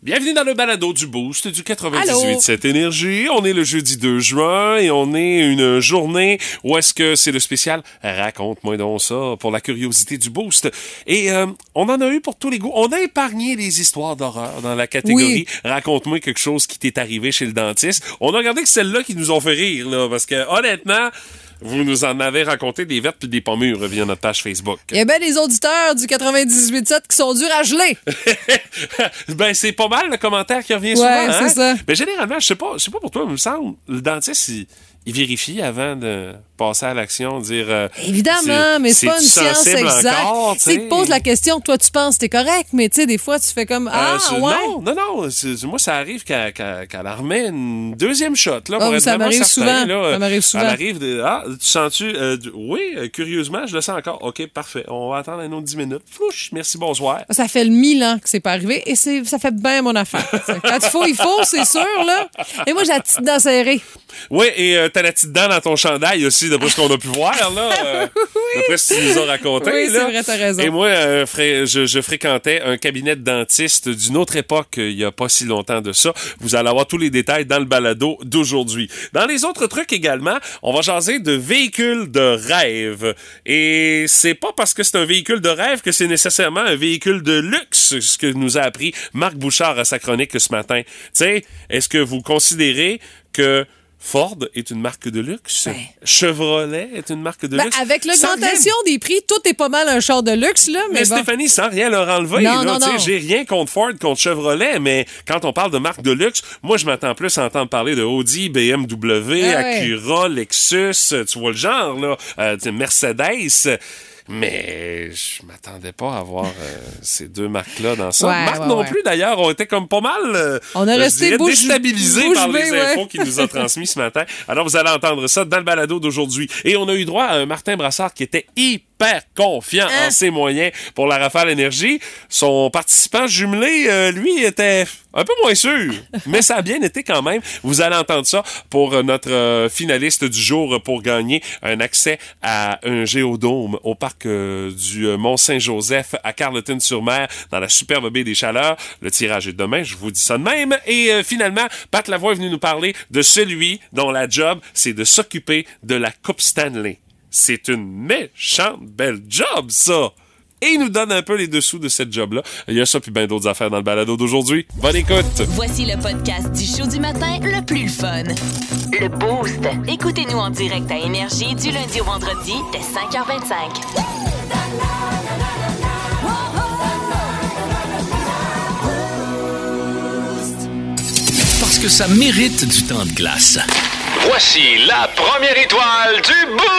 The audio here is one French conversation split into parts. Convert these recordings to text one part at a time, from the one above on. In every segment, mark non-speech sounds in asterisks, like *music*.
Bienvenue dans le balado du Boost du 98 cette énergie. On est le jeudi 2 juin et on est une journée où est-ce que c'est le spécial Raconte-moi donc ça pour la curiosité du Boost. Et euh, on en a eu pour tous les goûts. On a épargné les histoires d'horreur dans la catégorie Raconte-moi quelque chose qui t'est arrivé chez le dentiste. On a regardé que celle-là qui nous ont fait rire là parce que honnêtement vous nous en avez raconté des vertes puis des pommures via notre page Facebook. Il y a bien des auditeurs du 98.7 qui sont durs à geler. *laughs* ben, c'est pas mal le commentaire qui revient Ouais, souvent. c'est hein? ça. Mais généralement, je sais pas, je sais pas pour toi, il me semble, le dentiste, il, il vérifie avant de passer à l'action, dire. euh, Évidemment, mais c'est pas une science exacte. tu te poses la question, toi tu penses que t'es correct, mais tu sais, des fois tu fais comme Ah, Euh, c'est- ouais. Non, non, non. Moi, ça arrive qu'elle en remet une deuxième shot. Là, pour Oh, être ça m'arrive souvent. là, Ça m'arrive souvent. Elle arrive de. Ah, tu sens-tu. euh, oui, curieusement, je le sens encore. OK, parfait. On va attendre un autre 10 minutes. Flouche, merci, bonsoir. Ça fait le mille ans que c'est pas arrivé et c'est, ça fait bien mon affaire. *laughs* Quand il faut, il faut, c'est sûr, là. Et moi, j'ai la petite serrée. Oui, et t'as la petite dent dans ton chandail aussi, d'après ce qu'on a pu voir, là. *laughs* euh, D'après ce que tu nous as raconté, Oui, c'est vrai, t'as raison. Et moi, euh, fré- je, je fréquentais un cabinet de dentiste d'une autre époque, euh, il y a pas si longtemps de ça. Vous allez avoir tous les détails dans le balado d'aujourd'hui. Dans les autres trucs également, on va jaser de véhicules de rêve. Et c'est pas parce que c'est un véhicule de rêve que c'est nécessairement un véhicule de luxe, ce que nous a appris Marc Bouchard à sa chronique ce matin. Tu sais, est-ce que vous considérez que Ford est une marque de luxe? Ben. Chevrolet est une marque de Ben, luxe? avec l'augmentation des prix, tout est pas mal un char de luxe, là. Mais, mais bon. Stéphanie, sans rien leur enlever, Non, là, non, non. j'ai rien contre Ford, contre Chevrolet, mais quand on parle de marque de luxe, moi, je m'attends plus à entendre parler de Audi, BMW, Ah ouais. Acura, Lexus, tu vois le genre, là, euh, Mercedes. Mais je m'attendais pas à voir euh, ces deux marques-là dans ça. Ouais, Marc ouais, non ouais. plus, d'ailleurs, ont été comme pas mal euh, On a resté dirais, déstabilisés bouche par les infos qu'il nous a transmis ce matin. Alors, vous allez entendre ça dans le balado d'aujourd'hui. Et on a eu droit à un Martin Brassard qui était hyper confiant Hein? en ses moyens pour la Rafale Énergie. Son participant jumelé, euh, lui, était un peu moins sûr, *laughs* mais ça a bien été quand même. Vous allez entendre ça pour euh, notre euh, finaliste du jour pour gagner un accès à un géodôme au parc euh, du Mont-Saint-Joseph à Carleton-sur-Mer dans la superbe baie des Chaleurs. Le tirage est demain, je vous dis ça de même. Et euh, finalement, Pat Lavoie est venu nous parler de celui dont la job, c'est de s'occuper de la Coupe Stanley. C'est une méchante belle job, ça! Et il nous donne un peu les dessous de cette job-là. Il y a ça puis bien d'autres affaires dans le balado d'aujourd'hui. Bonne écoute! Voici le podcast du show du matin le plus fun. Le Boost. Écoutez-nous en direct à Énergie du lundi au vendredi dès 5h25. Parce que ça mérite du temps de glace. Voici la première étoile du Boost!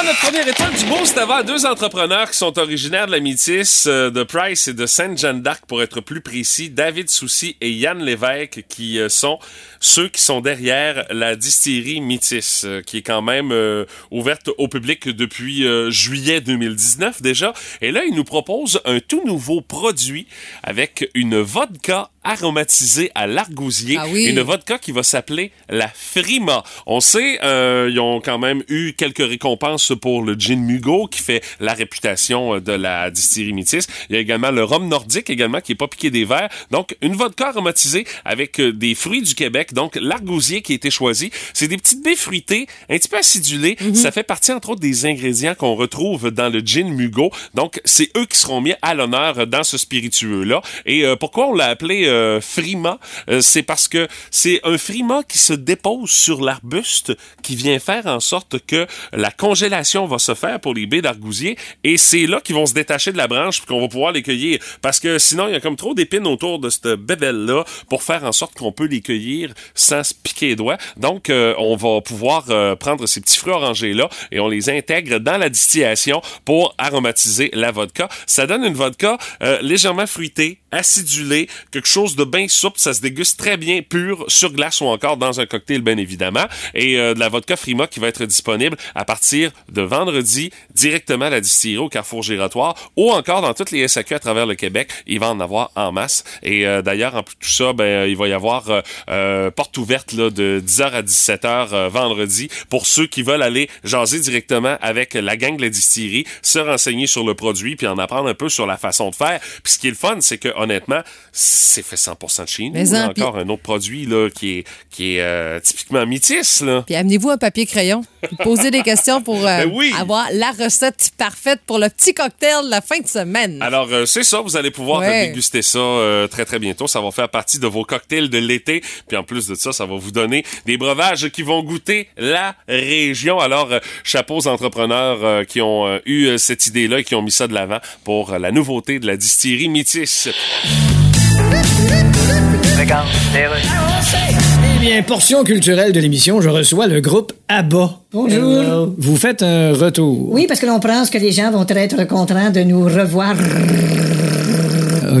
Ah, notre première étoile du beau, c'est avant deux entrepreneurs qui sont originaires de la Métis, euh, de Price et de Sainte-Jeanne d'Arc, pour être plus précis, David Soucy et Yann Lévesque, qui euh, sont ceux qui sont derrière la distillerie Métis, euh, qui est quand même euh, ouverte au public depuis euh, juillet 2019 déjà. Et là, ils nous proposent un tout nouveau produit avec une vodka aromatisée à l'argousier, Ah oui. une vodka qui va s'appeler la Frima. On sait, euh, ils ont quand même eu quelques récompenses pour le gin Mugo qui fait la réputation euh, de la distillerie Métis. Il y a également le rhum nordique également qui est pas piqué des verres. Donc une vodka aromatisée avec des fruits du Québec. Donc l'argousier qui a été choisi, c'est des petites baies fruitées, un petit peu acidulées. Ça fait partie entre autres des ingrédients qu'on retrouve dans le gin Mugo. Donc c'est eux qui seront mis à l'honneur dans ce spiritueux là. Et euh, pourquoi on l'a appelé euh, Frima? Euh, C'est parce que c'est un Frima qui se dépose sur l'arbuste qui vient faire en sorte que la congélation va se faire pour les baies d'argousier et c'est là qu'ils vont se détacher de la branche puis qu'on va pouvoir les cueillir parce que sinon il y a comme trop d'épines autour de cette bébelle là pour faire en sorte qu'on peut les cueillir sans se piquer les doigts. Donc euh, on va pouvoir euh, prendre ces petits fruits orangés là et on les intègre dans la distillation pour aromatiser la vodka. Ça donne une vodka euh, légèrement fruitée, acidulée, quelque chose de bien souple, ça se déguste très bien pur sur glace ou encore dans un cocktail bien évidemment et euh, de la vodka Frima qui va être disponible à partir de vendredi directement à la distillerie au Carrefour Giratoire ou encore dans toutes les SAQ à travers le Québec, il va en avoir en masse et euh, d'ailleurs en plus de tout ça ben euh, il va y avoir euh, porte ouverte là de 10h à 17h euh, vendredi pour ceux qui veulent aller jaser directement avec la gang de la distillerie, se renseigner sur le produit puis en apprendre un peu sur la façon de faire. Puis ce qui est le fun, c'est que honnêtement, c'est fait 100% de nous. Mais en- puis- encore un autre produit là, qui est, qui est euh, typiquement métis. Là. Puis amenez-vous un papier crayon. Posez des questions pour euh, *laughs* Ben oui. avoir la recette parfaite pour le petit cocktail de la fin de semaine. Alors, euh, c'est ça, vous allez pouvoir Ouais. euh, déguster ça euh, très, très bientôt. Ça va faire partie de vos cocktails de l'été. Puis en plus de ça, ça va vous donner des breuvages qui vont goûter la région. Alors, euh, chapeau aux entrepreneurs euh, qui ont euh, eu euh, cette idée-là et qui ont mis ça de l'avant pour euh, la nouveauté de la distillerie Métis. Eh bien, portion culturelle de l'émission, je reçois le groupe ABBA. Bonjour. Hello. Vous faites un retour. Oui, parce que l'on pense que les gens vont être contents de nous revoir.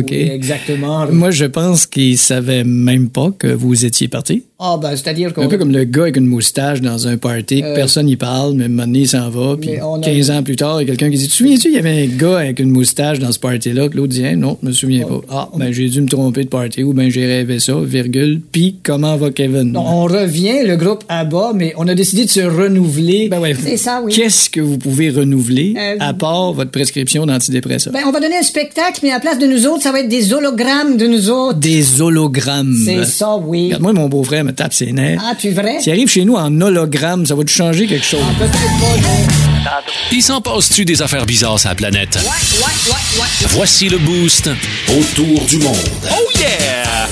OK. Exactement. Moi, je pense qu'ils savaient même pas que vous étiez parti. Ah, ben, c'est-à-dire qu'on. Un peu comme le gars avec une moustache dans un party, que Euh, personne n'y parle, mais il s'en va, puis Mais on a- 15 ans plus tard, il y a quelqu'un qui dit Tu te souviens-tu, il y avait un gars avec une moustache dans ce party-là, que l'autre dit Hein, Non, je me souviens pas. Ah, ben, j'ai dû me tromper de party, ou ben, j'ai rêvé ça, virgule, puis comment va Kevin? Non, on revient, le groupe ABBA, mais on a décidé de se renouveler. Ben ouais. C'est ça, oui. Qu'est-ce que vous pouvez renouveler Euh, à part votre prescription d'antidépresseurs? Ben, on va donner un spectacle, mais à la place de nous autres, ça va être des hologrammes de nous autres. Des hologrammes. C'est ça, oui. Regarde-moi, mon beau-frère me tape ses nerfs. Ah, tu vrai? S'il arrive chez nous en hologramme, ça va te changer quelque chose. Peut-être pas, non. Il s'en passe-tu des affaires bizarres sur la planète? Voici le boost autour du monde. Oh yeah!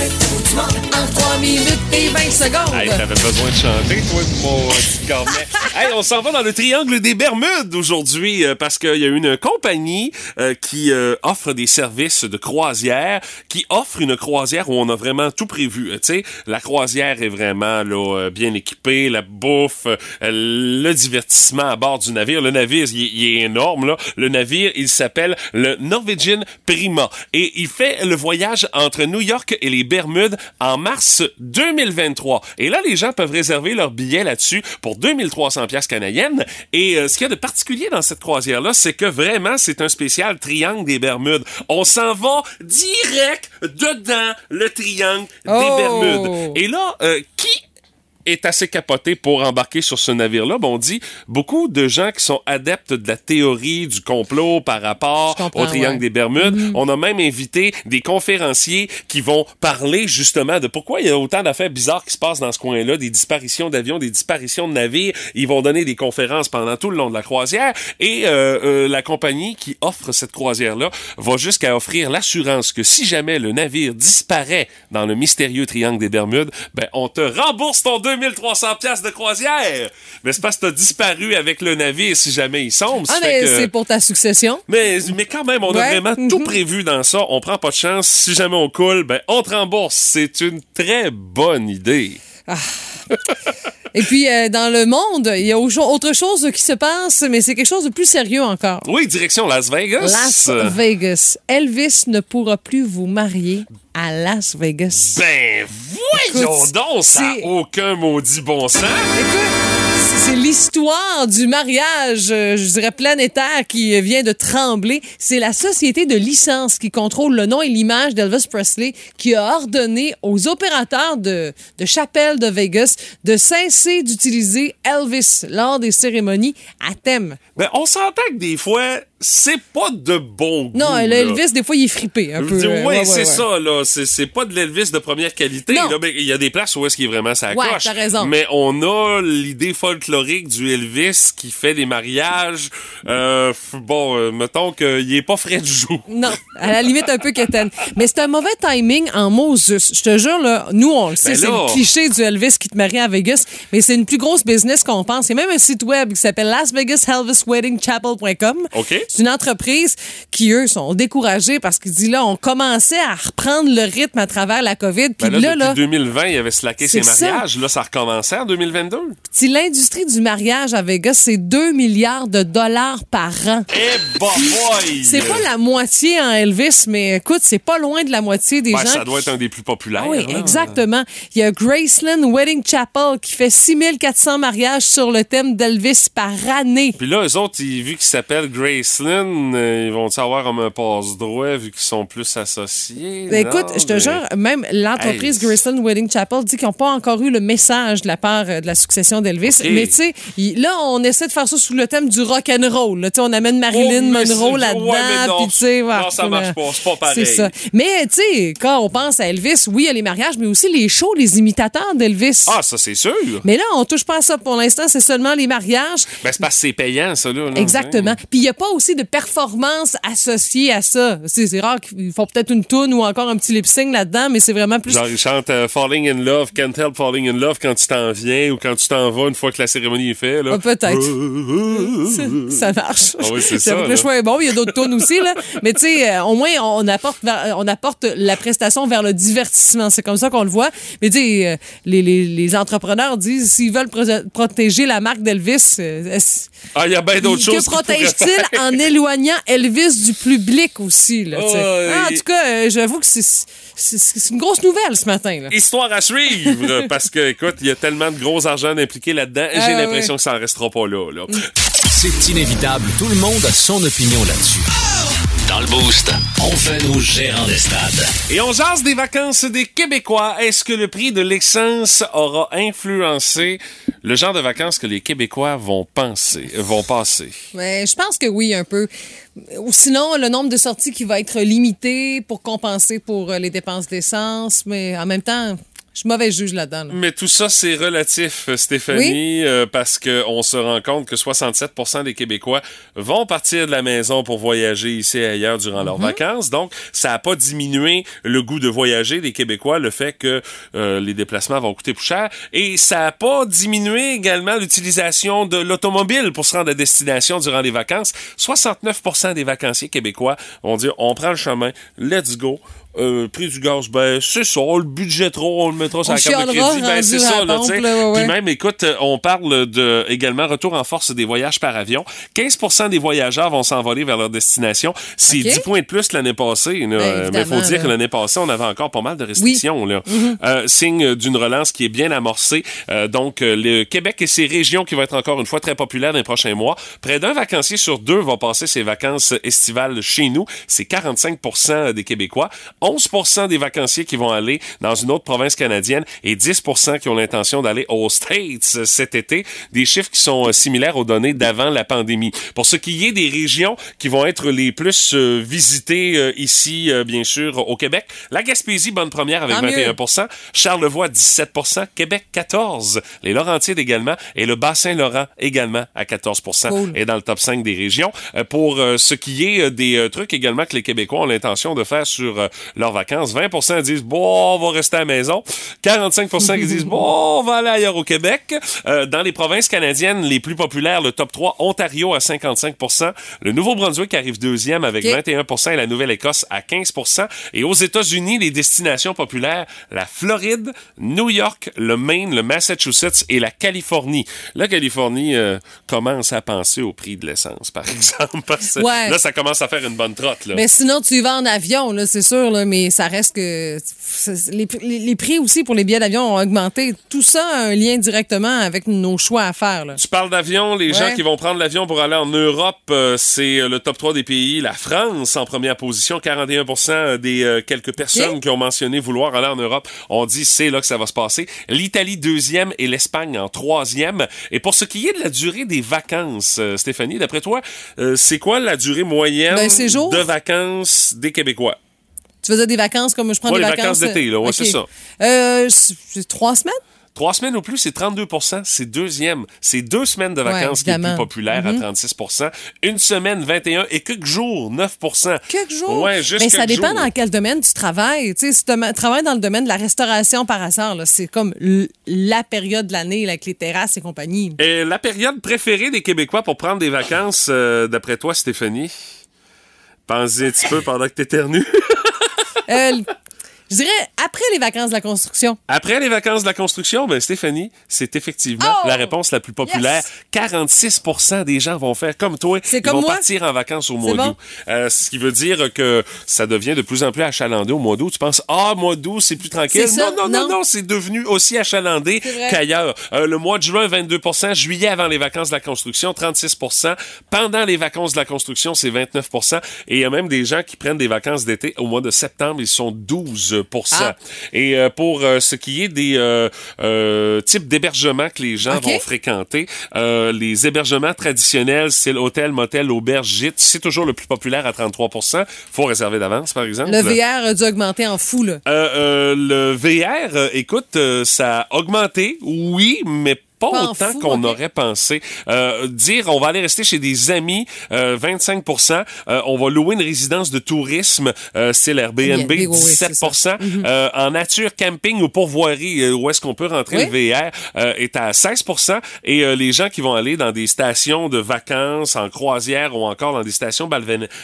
En 3 minutes et 20 secondes. Hey, t'avais besoin de chanter, toi, mon petit cornet. *laughs* hey, on s'en va dans le triangle des Bermudes aujourd'hui euh, parce qu'il y a une compagnie euh, qui euh, offre des services de croisière, qui offre une croisière où on a vraiment tout prévu. Euh, Tu sais, la croisière est vraiment là, euh, bien équipée, la bouffe, euh, le divertissement à bord du navire. Le navire, il, est- il est énorme. Là. Le navire, il s'appelle le Norwegian Prima et il fait le voyage entre New York et les Bermudes en mars 2023. Et là, les gens peuvent réserver leur billet là-dessus pour 2300 pièces canadiennes. Et euh, ce qu'il y a de particulier dans cette croisière-là, c'est que vraiment, c'est un spécial triangle des Bermudes. On s'en va direct dedans le triangle des Oh! Bermudes. Et là, euh, qui est assez capoté pour embarquer sur ce navire-là. Ben, on dit beaucoup de gens qui sont adeptes de la théorie du complot par rapport au triangle ouais. des Bermudes. On a même invité des conférenciers qui vont parler justement de pourquoi il y a autant d'affaires bizarres qui se passent dans ce coin-là, des disparitions d'avions, des disparitions de navires. Ils vont donner des conférences pendant tout le long de la croisière et euh, euh, la compagnie qui offre cette croisière-là va jusqu'à offrir l'assurance que si jamais le navire disparaît dans le mystérieux triangle des Bermudes, ben on te rembourse ton 2300 pièces de croisière. Mais c'est parce que t'as disparu avec le navire si jamais il sombre. Ah, mais que- c'est pour ta succession. mais, mais quand même, on a vraiment Mhm. tout prévu dans ça. On prend pas de chance. Si jamais on coule, ben, on te rembourse. C'est une très bonne idée. *laughs* Et puis, euh, dans le monde, il y a au- autre chose qui se passe, mais c'est quelque chose de plus sérieux encore. Oui, direction Las Vegas. Las Vegas. Elvis ne pourra plus vous marier à Las Vegas. Ben, voyons Écoute, donc, ça n'a aucun maudit bon sens. Écoute, c'est- l'histoire du mariage, euh, je dirais planétaire, qui vient de trembler. C'est la société de licence qui contrôle le nom et l'image d'Elvis Presley qui a ordonné aux opérateurs de, de chapelle de Vegas de cesser d'utiliser Elvis lors des cérémonies à thème. Ben, on s'entend que des fois, c'est pas de bon goût. Non, l'Elvis, des fois, il est frippé un peu. Oui, euh, ouais, ouais, c'est ouais. ça, là. C'est, c'est pas de l'Elvis de première qualité. Non. Là, mais il y a des places où est-ce qu'il est vraiment sa Ouais, coche. t'as raison. Mais on a l'idée folklorique du Elvis qui fait des mariages. Euh, bon, euh, mettons qu'il est pas frais du jour. Non, à la limite un peu quétaine. Mais c'est un mauvais timing en Moses. Je te jure, là, nous, on le sait, Ben c'est le cliché du Elvis qui te marie à Vegas, mais c'est une plus grosse business qu'on pense. Il y a même un site web qui s'appelle lasvegaselvisweddingchapel.com. OK. C'est une entreprise qui, eux, sont découragés parce qu'ils disent là, on commençait à reprendre le rythme à travers la COVID. Puis Ben là, là, depuis là, 2020, il avait slacké ses C'est ça. mariages. Là, ça recommençait en 2022. si l'industrie du mariage à Vegas, c'est 2 milliards de dollars par an. Eh, bah, boy! C'est pas la moitié en Elvis, mais écoute, c'est pas loin de la moitié des Ben, gens ça doit être un des plus populaires. Ah oui, là. exactement. Il y a Graceland Wedding Chapel qui fait 6400 mariages sur le thème d'Elvis par année. Puis là, eux autres, ils- vu qu'ils s'appellent Graceland, Euh, ils vont-ils avoir comme un passe-droit vu qu'ils sont plus associés? Ben, écoute, je te mais- jure, même l'entreprise Hey. Wedding Chapel dit qu'ils n'ont pas encore eu le message de la part euh, de la succession d'Elvis. Mais tu sais, là, on essaie de faire ça sous le thème du rock and roll. là. Tu sais, on amène Marilyn Oh, mais Monroe là-dedans. non. puis tu sais, voilà, Non, ça marche pas. C'est pas pareil. Ça. Mais tu sais, quand on pense à Elvis, oui, il y a les mariages, mais aussi les shows, les imitateurs d'Elvis. Ah, ça, c'est sûr. Mais là, on touche pas à ça pour l'instant, c'est seulement les mariages. Ben, c'est parce que c'est payant, ça, là. là. Exactement. Puis il n'y a pas aussi de performance associée à ça. C'est rare qu'ils font peut-être une toune ou encore un petit lip sync là-dedans, mais c'est vraiment plus. Genre, ils chantent euh, Falling in Love, Can't Help Falling in Love quand tu t'en viens ou quand tu t'en vas une fois que la cérémonie est faite. Ah, peut-être. ça marche. Ah oui, c'est ça, que le là. choix est bon. Il y a d'autres tunes aussi, là. Mais tu sais, euh, au moins, on apporte, on apporte la prestation vers le divertissement. C'est comme ça qu'on le voit. Mais tu sais, euh, les, les, les entrepreneurs disent s'ils veulent pro- protéger la marque d'Elvis, Ah, il y a bien d'autres que choses. protège-t-il faire. en éloignant Elvis du public aussi, là? Oh, Ah, en tout cas, euh, j'avoue que c'est une grosse nouvelle ce matin, là. Histoire à suivre, *laughs* parce que, écoute, il y a tellement de gros argent impliqué là-dedans, et Ah, j'ai ouais. l'impression que ça en restera pas là. là. C'est inévitable, tout le monde a son opinion là-dessus. Dans le Boost, on fait nos gérants des stades. Et on jase des vacances des Québécois. Est-ce que le prix de l'essence aura influencé le genre de vacances que les Québécois vont penser, vont passer? Ouais, je pense que oui, un peu. Ou sinon, le nombre de sorties qui va être limité pour compenser pour euh, les dépenses d'essence. Mais en même temps, je suis mauvais juge là-dedans. là. Mais tout ça, c'est relatif, euh, Stéphanie, euh, parce qu'on se rend compte que 67% des Québécois vont partir de la maison pour voyager ici et ailleurs durant Mhm. leurs vacances. Donc, ça n'a pas diminué le goût de voyager des Québécois, le fait que euh, les déplacements vont coûter plus cher. Et ça n'a pas diminué également l'utilisation de l'automobile pour se rendre à destination durant les vacances. 69% des vacanciers québécois vont dire, on prend le chemin, let's go. Euh, prix du gaz, ben c'est ça, le budget trop, on le mettra sur On la carte de crédit. Ben, c'est ça, là, tu sais. là, ouais, Puis même, écoute, euh, on parle de également retour en force des voyages par avion. 15% des voyageurs vont s'envoler vers leur destination. C'est OK. 10 points de plus l'année passée. là. Ben, Euh, mais il faut dire là. que l'année passée, on avait encore pas mal de restrictions. Là. Euh, signe d'une relance qui est bien amorcée. Euh, donc, euh, le Québec et ses régions qui vont être encore une fois très populaires dans les prochains mois. Près d'un vacancier sur deux va passer ses vacances estivales chez nous. C'est 45% des Québécois. 11% des vacanciers qui vont aller dans une autre province canadienne et 10% qui ont l'intention d'aller aux States cet été. Des chiffres qui sont euh, similaires aux données d'avant la pandémie. Pour ce qui est des régions qui vont être les plus euh, visitées euh, ici, bien sûr, au Québec, la Gaspésie, bonne première avec Tant mieux. 21 Charlevoix, 17% Québec, 14 Les Laurentides également et le Bassin-Laurent également à 14 Cool. et dans le top 5 des régions. Pour ce qui est des trucs également que les Québécois ont l'intention de faire sur leurs vacances, 20% disent bon, on va rester à la maison. 45 qui disent bon, on va aller ailleurs au Québec. Euh, dans les provinces canadiennes les plus populaires, le top 3, Ontario à 55% le Nouveau-Brunswick arrive deuxième avec OK. 21% et la Nouvelle-Écosse à 15% Et aux États-Unis, les destinations populaires, la Floride, New York, le Maine, le Massachusetts et la Californie. La Californie euh, commence à penser au prix de l'essence, par *laughs* exemple. Parce que Ouais. Là, ça commence à faire une bonne trotte. Là. Mais sinon, tu y vas en avion, c'est sûr, là, mais ça reste que les, les- les prix aussi pour les billets d'avion ont augmenté. Tout ça a un lien directement avec nos choix à faire. Là. Tu parles d'avion, les gens qui vont prendre l'avion pour aller en Europe, euh, c'est euh, le top 3 des pays. La France en première position, 41% des euh, quelques personnes qui ont mentionné vouloir aller en Europe ont dit c'est là que ça va se passer. L'Italie deuxième et l'Espagne en troisième. Et pour ce qui est de la durée des vacances, euh, Stéphanie, d'après toi, c'est quoi la durée moyenne séjour? de vacances des Québécois? Tu faisais des vacances comme je prends Ouais, des les vacances. vacances d'été, là, ouais, OK. c'est ça. Euh, trois semaines? Trois semaines ou plus, c'est 32% C'est deuxième. C'est deux semaines de Ouais, vacances qui est plus populaire à 36% Une semaine, 21 et quelques jours, 9% Quelques jours? Ouais, juste Mais ça quelques dépend jours. dans quel domaine tu travailles. Tu sais, si tu travailles dans le domaine de la restauration par hasard, c'est comme la période de l'année avec les terrasses et compagnie. Et la période préférée des Québécois pour prendre des vacances, euh, d'après toi, Stéphanie? Pense-y un petit peu pendant que t'éternues. *laughs* Euh, l- Je dirais après les vacances de la construction. Après les vacances de la construction, ben Stéphanie, c'est effectivement Oh! la réponse la plus populaire. Yes! 46% des gens vont faire comme toi. C'est Ils comme vont moi? partir en vacances au mois bon? d'août. Euh, ce qui veut dire que ça devient de plus en plus achalandé au mois d'août. Tu penses, ah, mois d'août, c'est plus tranquille. Ça? Non, non, non, Non. non, c'est devenu aussi achalandé qu'ailleurs. Euh, le mois de juin, 22% juillet avant les vacances de la construction, 36% Pendant les vacances de la construction, c'est 29% Et il y a même des gens qui prennent des vacances d'été au mois de septembre, ils sont 12 Ah. Et euh, pour euh, ce qui est des euh, euh, types d'hébergements que les gens vont fréquenter, euh, les hébergements traditionnels, c'est l'hôtel, motel, auberge, gîte, c'est toujours le plus populaire à 33 faut réserver d'avance, par exemple. Le VR a dû augmenter en fou, là. Euh, euh, le VR, euh, écoute, euh, ça a augmenté, oui, mais pas, Pas en autant qu'on aurait pensé. Euh, dire on va aller rester chez des amis, euh, 25% euh, On va louer une résidence de tourisme, euh, c'est l'Airbnb, Airbnb, oui, oui, 17 c'est ça. Mhm. Euh, En nature, camping ou pourvoirie, euh, où est-ce qu'on peut rentrer Oui. le VR, euh, est à 16% Et euh, les gens qui vont aller dans des stations de vacances, en croisière ou encore dans des stations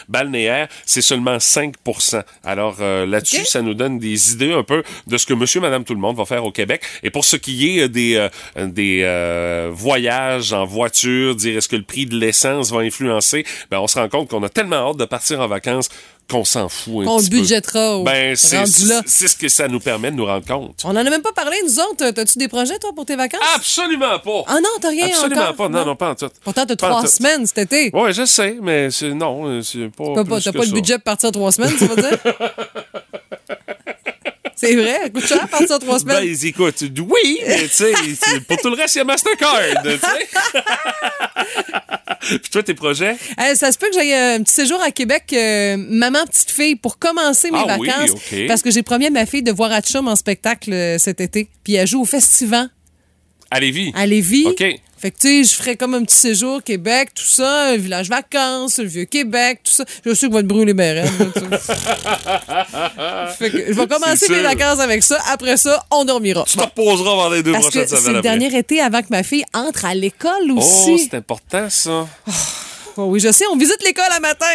balnéaires, c'est seulement 5% Alors euh, là-dessus, ça nous donne des idées un peu de ce que monsieur, madame, tout le monde va faire au Québec. Et pour ce qui est euh, des, euh, des euh, voyages en voiture, dire est-ce que le prix de l'essence va influencer, ben, on se rend compte qu'on a tellement hâte de partir en vacances qu'on s'en fout un Qu'on petit budgétera Ben, c'est ce que ça nous permet de nous rendre compte. On en a même pas parlé, nous autres. T'as-tu des projets, toi, pour tes vacances? Absolument pas. Ah non, t'as rien Absolument encore? pas. Non, non, pas en tout. Pourtant, t'as trois tout. semaine cet été. Ouais, je sais, mais c'est non, euh, c'est pas. T'as plus pas, que pas le budget pour partir trois semaines, tu vas dire? *laughs* C'est vrai, ça coûte cher partir trois semaines. Ben, écoute, oui, mais tu sais, pour tout le reste, il y a Mastercard, tu sais. *laughs* Puis toi, tes projets? Euh, ça se peut que j'aille un petit séjour à Québec, euh, maman petite fille, pour commencer mes Ah oui, vacances. Parce que j'ai promis à ma fille de voir Hatchum en spectacle euh, cet été. Puis elle joue au Festival À Lévis. à Lévis. OK. Fait que, tu sais, je ferais comme un petit séjour Québec, tout ça, un village vacances, le vieux Québec, tout ça. Je sais que va te brûler sais. *laughs* Fait que je vais commencer C'est mes sûr. vacances avec ça. Après ça, on dormira. Tu te reposeras avant les deux Parce prochaines c'est semaines le après. dernier été avant que ma fille entre à l'école Oh, aussi. c'est important, ça. Oh oui, je sais, on visite l'école à matin.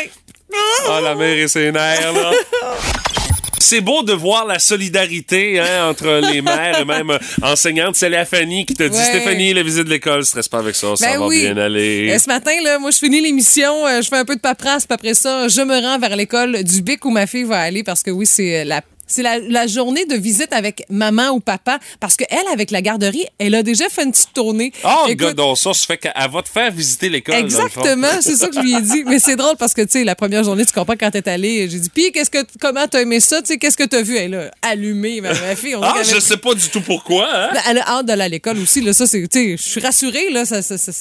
Ah, la mère et ses nerfs, là. *laughs* C'est beau de voir la solidarité hein, entre les *laughs* mères et même euh, enseignantes. C'est la Fanny qui te dit Ouais. Stéphanie, la visite de l'école, stresse pas avec ça, ça Ben va bien aller. Euh, ce matin, là, moi, je finis l'émission, euh, je fais un peu de paperasse, puis après ça, je me rends vers l'école du Bic où ma fille va aller parce que oui, c'est la c'est la, la journée de visite avec maman ou papa parce que elle avec la garderie, elle a déjà fait une petite tournée. Oh, Écoute, gars, donc ça, ça fait qu'elle va te faire visiter l'école. Exactement, c'est ça que je lui ai dit. Mais c'est drôle parce que, tu sais, la première journée, tu comprends quand t'es allée, j'ai dit, puis qu'est-ce que, comment t'as aimé ça, tu sais, qu'est-ce que t'as vu? Elle a allumé, ma, ma fille. On Ah, qu'elle je sais pas du tout pourquoi, hein? Ben, Elle a hâte d'aller à l'école aussi, là. Ça, c'est, tu sais, je suis rassurée, là. Ça, ça- ça-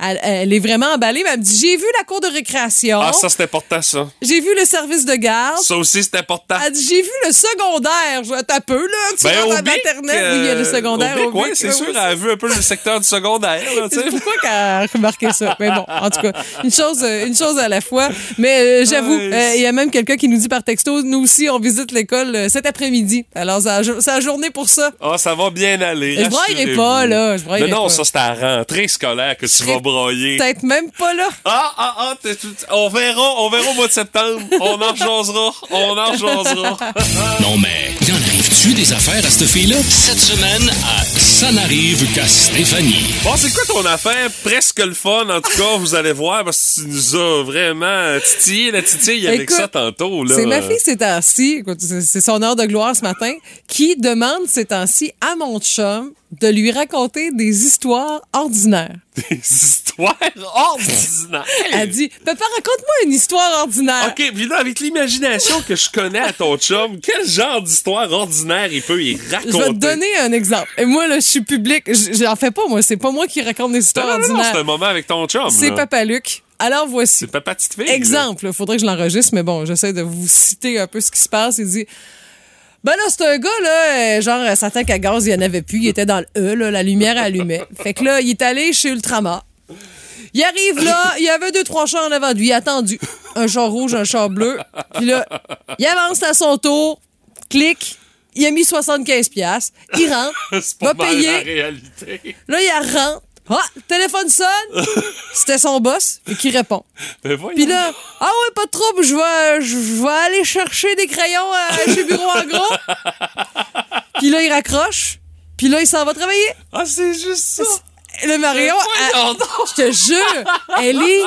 elle, elle est vraiment emballée, mais elle me dit, j'ai vu la cour de récréation. Ah, ça, c'est important, ça. J'ai vu le service de garde. Ça aussi, c'est important. Elle dit, j'ai vu le secondaire. Je peu, là. Tu Ben, la Bic, maternelle. Oui, il y a le euh, secondaire. ouais, c'est oui, sûr, oui, elle a vu un peu le secteur du secondaire, c'est pourquoi qu'elle a remarqué ça. Mais bon, en tout cas, une chose, euh, une chose à la fois. Mais euh, j'avoue, euh, il y a même quelqu'un qui nous dit par texto, nous aussi, on visite l'école cet après-midi. Alors, c'est la journée pour ça. Ah, ça va bien aller. Je braillerai pas, là, je Mais non, pas. ça, c'est à la rentrée scolaire que tu vas broyer. Peut-être même pas là. Ah, ah, ah, on verra, on verra au mois de septembre. On en jasera, on en jasera. *laughs* Non, mais y en arrive-tu des affaires à cette fille-là? Cette semaine, à Ça n'arrive qu'à Stéphanie. Bon, c'est quoi ton affaire? Presque le fun, en tout cas, vous allez voir, parce que tu nous as vraiment titillé la titille avec Écoute, ça tantôt, là. C'est ma fille ces temps-ci, c'est son heure de gloire ce matin, qui demande ces temps-ci à mon chum de lui raconter des histoires ordinaires. *laughs* Des histoires ordinaires? Elle dit, Papa, raconte-moi une histoire ordinaire. OK, puis là, avec l'imagination que je connais à ton chum, quel genre d'histoire ordinaire il peut y raconter? Je vais te donner un exemple. Et moi, là, je suis public. J'en fais pas, moi. C'est pas moi qui raconte des histoires non, non, non, ordinaires. c'est un moment avec ton chum. C'est. Papa Luc. Alors, voici. C'est papa petite fille. Exemple, faudrait que je l'enregistre, mais bon, j'essaie de vous citer un peu ce qui se passe. Il dit Ben là, c'est un gars, là, euh, genre, sa tank à gaz, il n'y en avait plus. Il était dans le E, là, la lumière allumait. *laughs* Fait que là, il est allé chez Ultramar. Il arrive là, il y avait deux, trois chars en avant de lui. Il a attendu. Un char rouge, un char bleu. Puis là, il avance à son tour, clique. Il a mis 75 piastres. Il rentre, *laughs* C'est pas va mal la payer. réalité. Là, il rentre, Ah, le téléphone sonne. *laughs* C'était son boss qui répond. Ben. Puis là, ah ouais, pas de trouble, je vais, je je vais aller chercher des crayons euh, *laughs* chez Bureau en gros. Puis là, il raccroche. Puis là, il s'en va travailler. Ah, c'est juste ça. Le Marion, elle- *laughs* je te jure, elle est,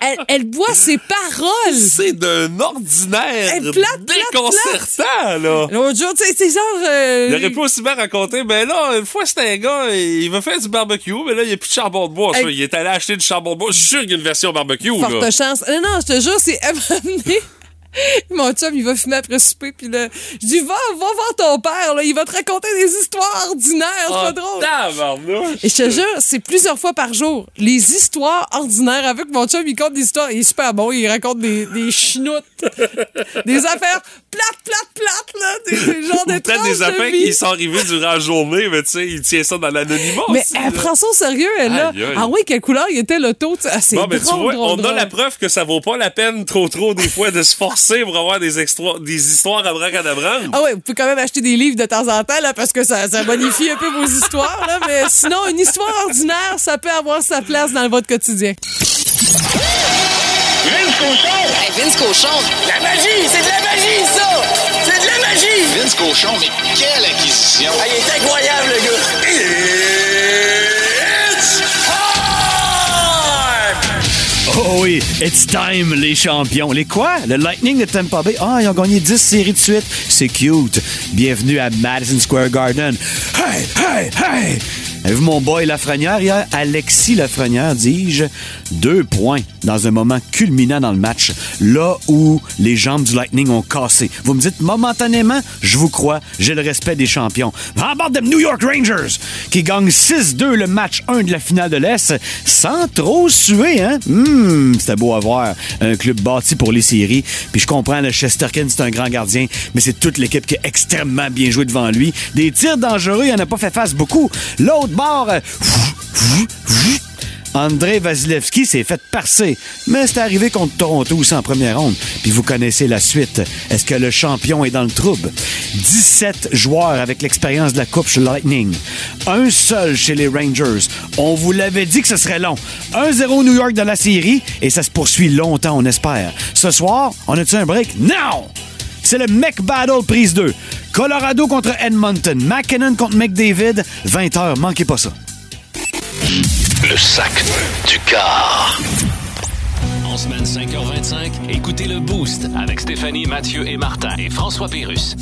elle, elle boit ses paroles. C'est d'un ordinaire Hey, plate, plate, déconcertant, là. L'autre jour, tu sais, c'est genre. euh, Il aurait pu aussi bien raconter, ben là, une fois c'était un gars, il veut faire du barbecue, mais là, il n'y a plus de charbon de bois. Il est allé acheter du charbon de bois. Je suis sûr qu'il y a une version barbecue, là. Forte chance. Non, non, je te jure, c'est *laughs* *laughs* Mon chum, il va fumer après souper, puis là, je dis, va, va voir ton père, là, il va te raconter des histoires ordinaires, c'est Ah, pas drôle. tabarnouche. Et je te jure, c'est plusieurs fois par jour. Les histoires ordinaires avec mon chum, il compte des histoires. Il est super bon. Il raconte des, des chinoutes. *laughs* des affaires plates, plates, plates, là. Des, des genres de Peut-être des de affaires qui sont arrivées durant la journée, mais tu sais, il tient ça dans l'anonymat. Mais aussi, elle là. prend ça au sérieux, elle, là. Aïe, aïe. Ah oui, quelle couleur il était l'auto. tu. Ah, c'est Bon, ben, tu drôle, vois, drôle, on a drôle. la preuve que ça vaut pas la peine trop trop des fois de se forcer pour avoir des, extra- des histoires à bracadabrande. Ah ouais, vous pouvez quand même acheter des livres de temps en temps, là, parce que ça, ça bonifie un peu vos histoires, là. Mais sinon, une histoire ordinaire, ça peut avoir sa place dans votre quotidien. Vince Cochon! Hey, Vince Cochon, La magie! C'est de la magie, ça! C'est de la magie! Vince Cochon, mais quelle acquisition! Ah, il est incroyable, le gars! Oh oui, it's time, les champions. Les quoi? Le Lightning de Tampa Bay? Ah, ils ont gagné 10 séries de suite. C'est cute. Bienvenue à Madison Square Garden. Hey, hey, hey! Avez-vous mon boy Lafrenière hier? Alexis Lafrenière, dis-je. Deux points dans un moment culminant dans le match. Là où les jambes du Lightning ont cassé. Vous me dites momentanément, je vous crois, j'ai le respect des champions. How about them New York Rangers qui gagnent 6-2 le match 1 de la finale de l'Est sans trop suer, hein? Hum, c'était beau à. Un club bâti pour les séries. Puis je comprends, le Chesterkin, c'est un grand gardien, mais c'est toute l'équipe qui a extrêmement bien joué devant lui. Des tirs dangereux, il en a pas fait face beaucoup. L'autre euh, André Vasilevski s'est fait parser, mais c'est arrivé contre Toronto aussi en première ronde. Puis vous connaissez la suite. Est-ce que le champion est dans le trouble? 17 joueurs avec l'expérience de la Coupe chez Lightning. Un seul chez les Rangers. On vous l'avait dit que ce serait long. 1-0 New York dans la série et ça se poursuit longtemps, on espère. Ce soir, on a-tu un break? Non! C'est le Mec Battle prise 2. Colorado contre Edmonton. McKinnon contre McDavid. 20h, manquez pas ça. Le sac du car. En semaine 5h25, écoutez le Boost avec Stéphanie, Mathieu et Martin et François Pérus.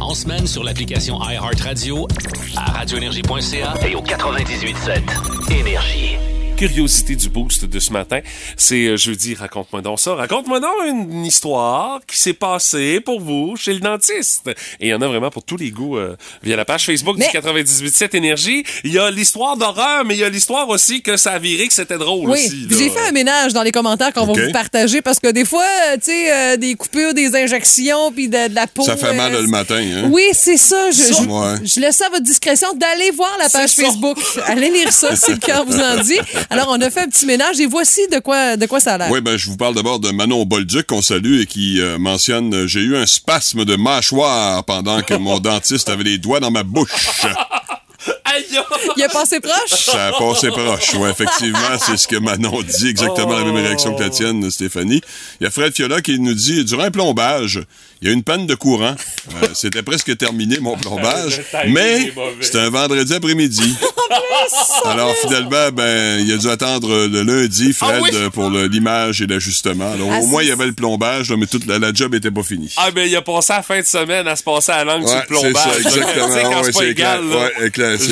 En semaine sur l'application iHeartRadio, à radioénergie.ca Et au 98.7, Énergie. Curiosité du boost de ce matin, c'est euh, jeudi, raconte-moi donc ça. Raconte-moi donc une histoire qui s'est passée pour vous chez le dentiste. Et il y en a vraiment pour tous les goûts euh, via la page Facebook Mais- du 98.7 Énergie. Il y a l'histoire d'horreur, mais il y a l'histoire aussi que ça a viré, que c'était drôle Oui, aussi. j'ai fait un ménage dans les commentaires qu'on va vous partager parce que des fois, euh, tu sais, euh, des coupures, des injections, puis de, de la peau. Ça fait mal euh, le matin, hein? Oui, c'est ça. Je, je, Ouais. je laisse ça à votre discrétion d'aller voir la page. Facebook. Allez lire ça si le cœur vous en dit. *laughs* Alors, on a fait un petit ménage et voici de quoi, de quoi ça a l'air. Oui, ben, je vous parle d'abord de Manon Bolduc, qu'on salue et qui euh, mentionne euh, J'ai eu un spasme de mâchoire pendant que mon *laughs* dentiste avait les doigts dans ma bouche. *laughs* Aïe! Il a passé proche? Ça a passé proche. Oui, effectivement, c'est ce que Manon dit, exactement la même réaction que la tienne, Stéphanie. Il y a Fred Fiola qui nous dit Durant un plombage, il y a eu une panne de courant. Euh, C'était presque terminé, mon *laughs* plombage. Mais c'était un vendredi après-midi. *laughs* Alors, finalement, ben, il a dû attendre le lundi, Fred, Ah oui? euh, pour l'image et l'ajustement. Ah, au moins, il y avait le plombage, là, mais toute la, la job était pas finie. Ah, ben, il a passé la fin de semaine à se passer à la langue sur Ouais, le plombage. c'est ça, exactement. Ouais, c'est égal. Ouais,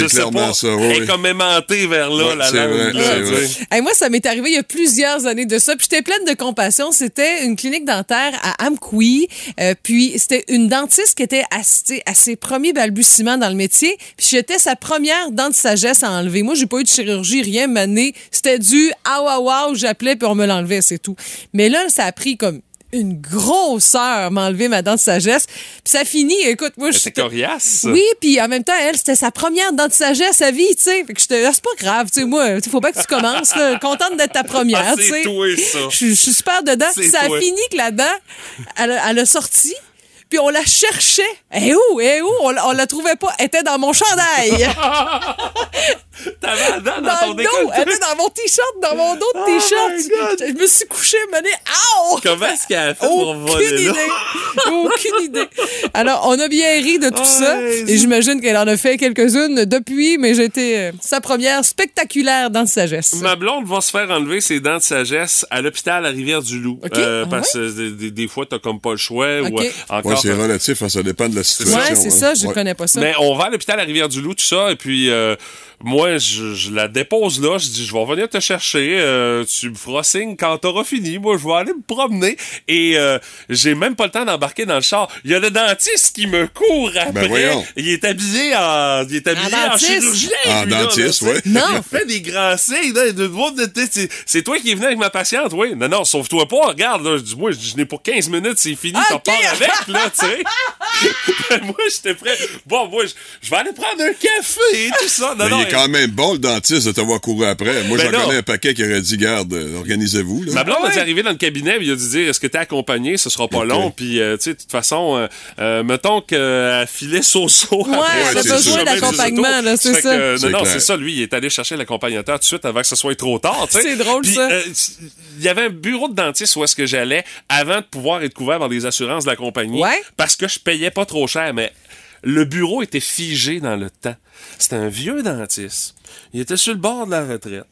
Je sais clairement pas. ça, Elle est comme aimantée vers là, Ouais, la langue. vrai, là, vrai. Hey, moi, ça m'est arrivé il y a plusieurs années de ça. Puis j'étais pleine de compassion. C'était une clinique dentaire à Amkoui. Euh, puis c'était une dentiste qui était sais, à ses premiers balbutiements dans le métier. Puis j'étais sa première dent de sagesse à enlever. Moi, j'ai pas eu de chirurgie, rien mané. C'était du ah ah ah, j'appelais puis on me l'enlevait, c'est tout. Mais là, ça a pris comme une grosse heure m'enlever ma dent de sagesse. Puis ça finit, écoute, moi, je C'était coriace. oui, puis en même temps, elle, c'était sa première dent de sagesse à vie, tu sais. Fait que j'étais, ah, c'est pas grave, tu sais, moi, il faut pas que tu commences, là. *laughs* Contente d'être ta première, Ah, tu sais. Je je suis super dedans. Ça toi. a fini que la dent, elle, a- elle a sorti. Puis on la cherchait. Et où? Et où? On, la- on la trouvait pas. Elle était dans mon chandail. *laughs* *laughs* T'avais la dent dans, Dans ton le dos, elle était dans mon t-shirt, dans mon dos de Oh t-shirt. Je me suis couché, mené, Ow! Comment est-ce qu'elle a fait pour Aucune voler idée. là? Aucune idée. Alors, on a bien ri de tout ça. Ouais, Et j'imagine qu'elle en a fait quelques-unes depuis, mais j'étais euh, sa première spectaculaire dans de sagesse. Ma blonde va se faire enlever ses dents de sagesse à l'hôpital à Rivière-du-Loup. Euh, Ah parce que des, des- des fois, t'as comme pas le choix. Ou, euh, encore, Ouais, c'est relatif, hein, ça dépend de la situation. Ouais, c'est hein. ça, je Ouais. connais pas ça. Mais on va à l'hôpital à Rivière-du-Loup, tout ça, et puis euh, moi, je, je la dépose là, je dis, je vais revenir te chercher, euh, tu me feras signe quand t'auras fini, moi, je vais aller me promener, et euh, j'ai même pas le temps d'embarquer dans le char. Il y a le dentiste qui me court après. Ben il est habillé en, il est habillé En en, dentiste? chirurgien. En lui, dentiste, ouais. Non. Il a fait des grands signes, là, de, de, de- c'est- c'est toi qui es venu avec ma patiente, oui. Non, non, sauve-toi pas, regarde, là, moi, je dis, je n'ai pour 15 minutes, c'est fini, t'en pars avec, là, tu sais. *laughs* Ben, moi, j'étais prêt. Bon, moi, je, je vais aller prendre un café et tout ça. Non, Mais non, il est quand même bon, le dentiste, de t'avoir couru après. Moi, Ben j'en non. connais un paquet qui aurait dit, garde, organisez-vous. là. Ma blonde Ah a dit arrivé dans le cabinet, il a dû dire est-ce que t'es accompagné, ce sera pas long, puis euh, tu sais de toute façon, euh, euh, mettons qu'elle filait so-so. *laughs* Ouais, elle a besoin d'accompagnement, là, c'est ça. que, non, non, c'est ça. Lui, il est allé chercher l'accompagnateur tout de suite avant que ce soit trop tard. tu sais. C'est drôle, Puis, ça. euh, Il y avait un bureau de dentiste où est-ce que j'allais avant de pouvoir être couvert par les assurances de la compagnie, Ouais. parce que je payais pas trop cher, mais le bureau était figé dans le temps. C'était un vieux dentiste. Il était sur le bord de la retraite.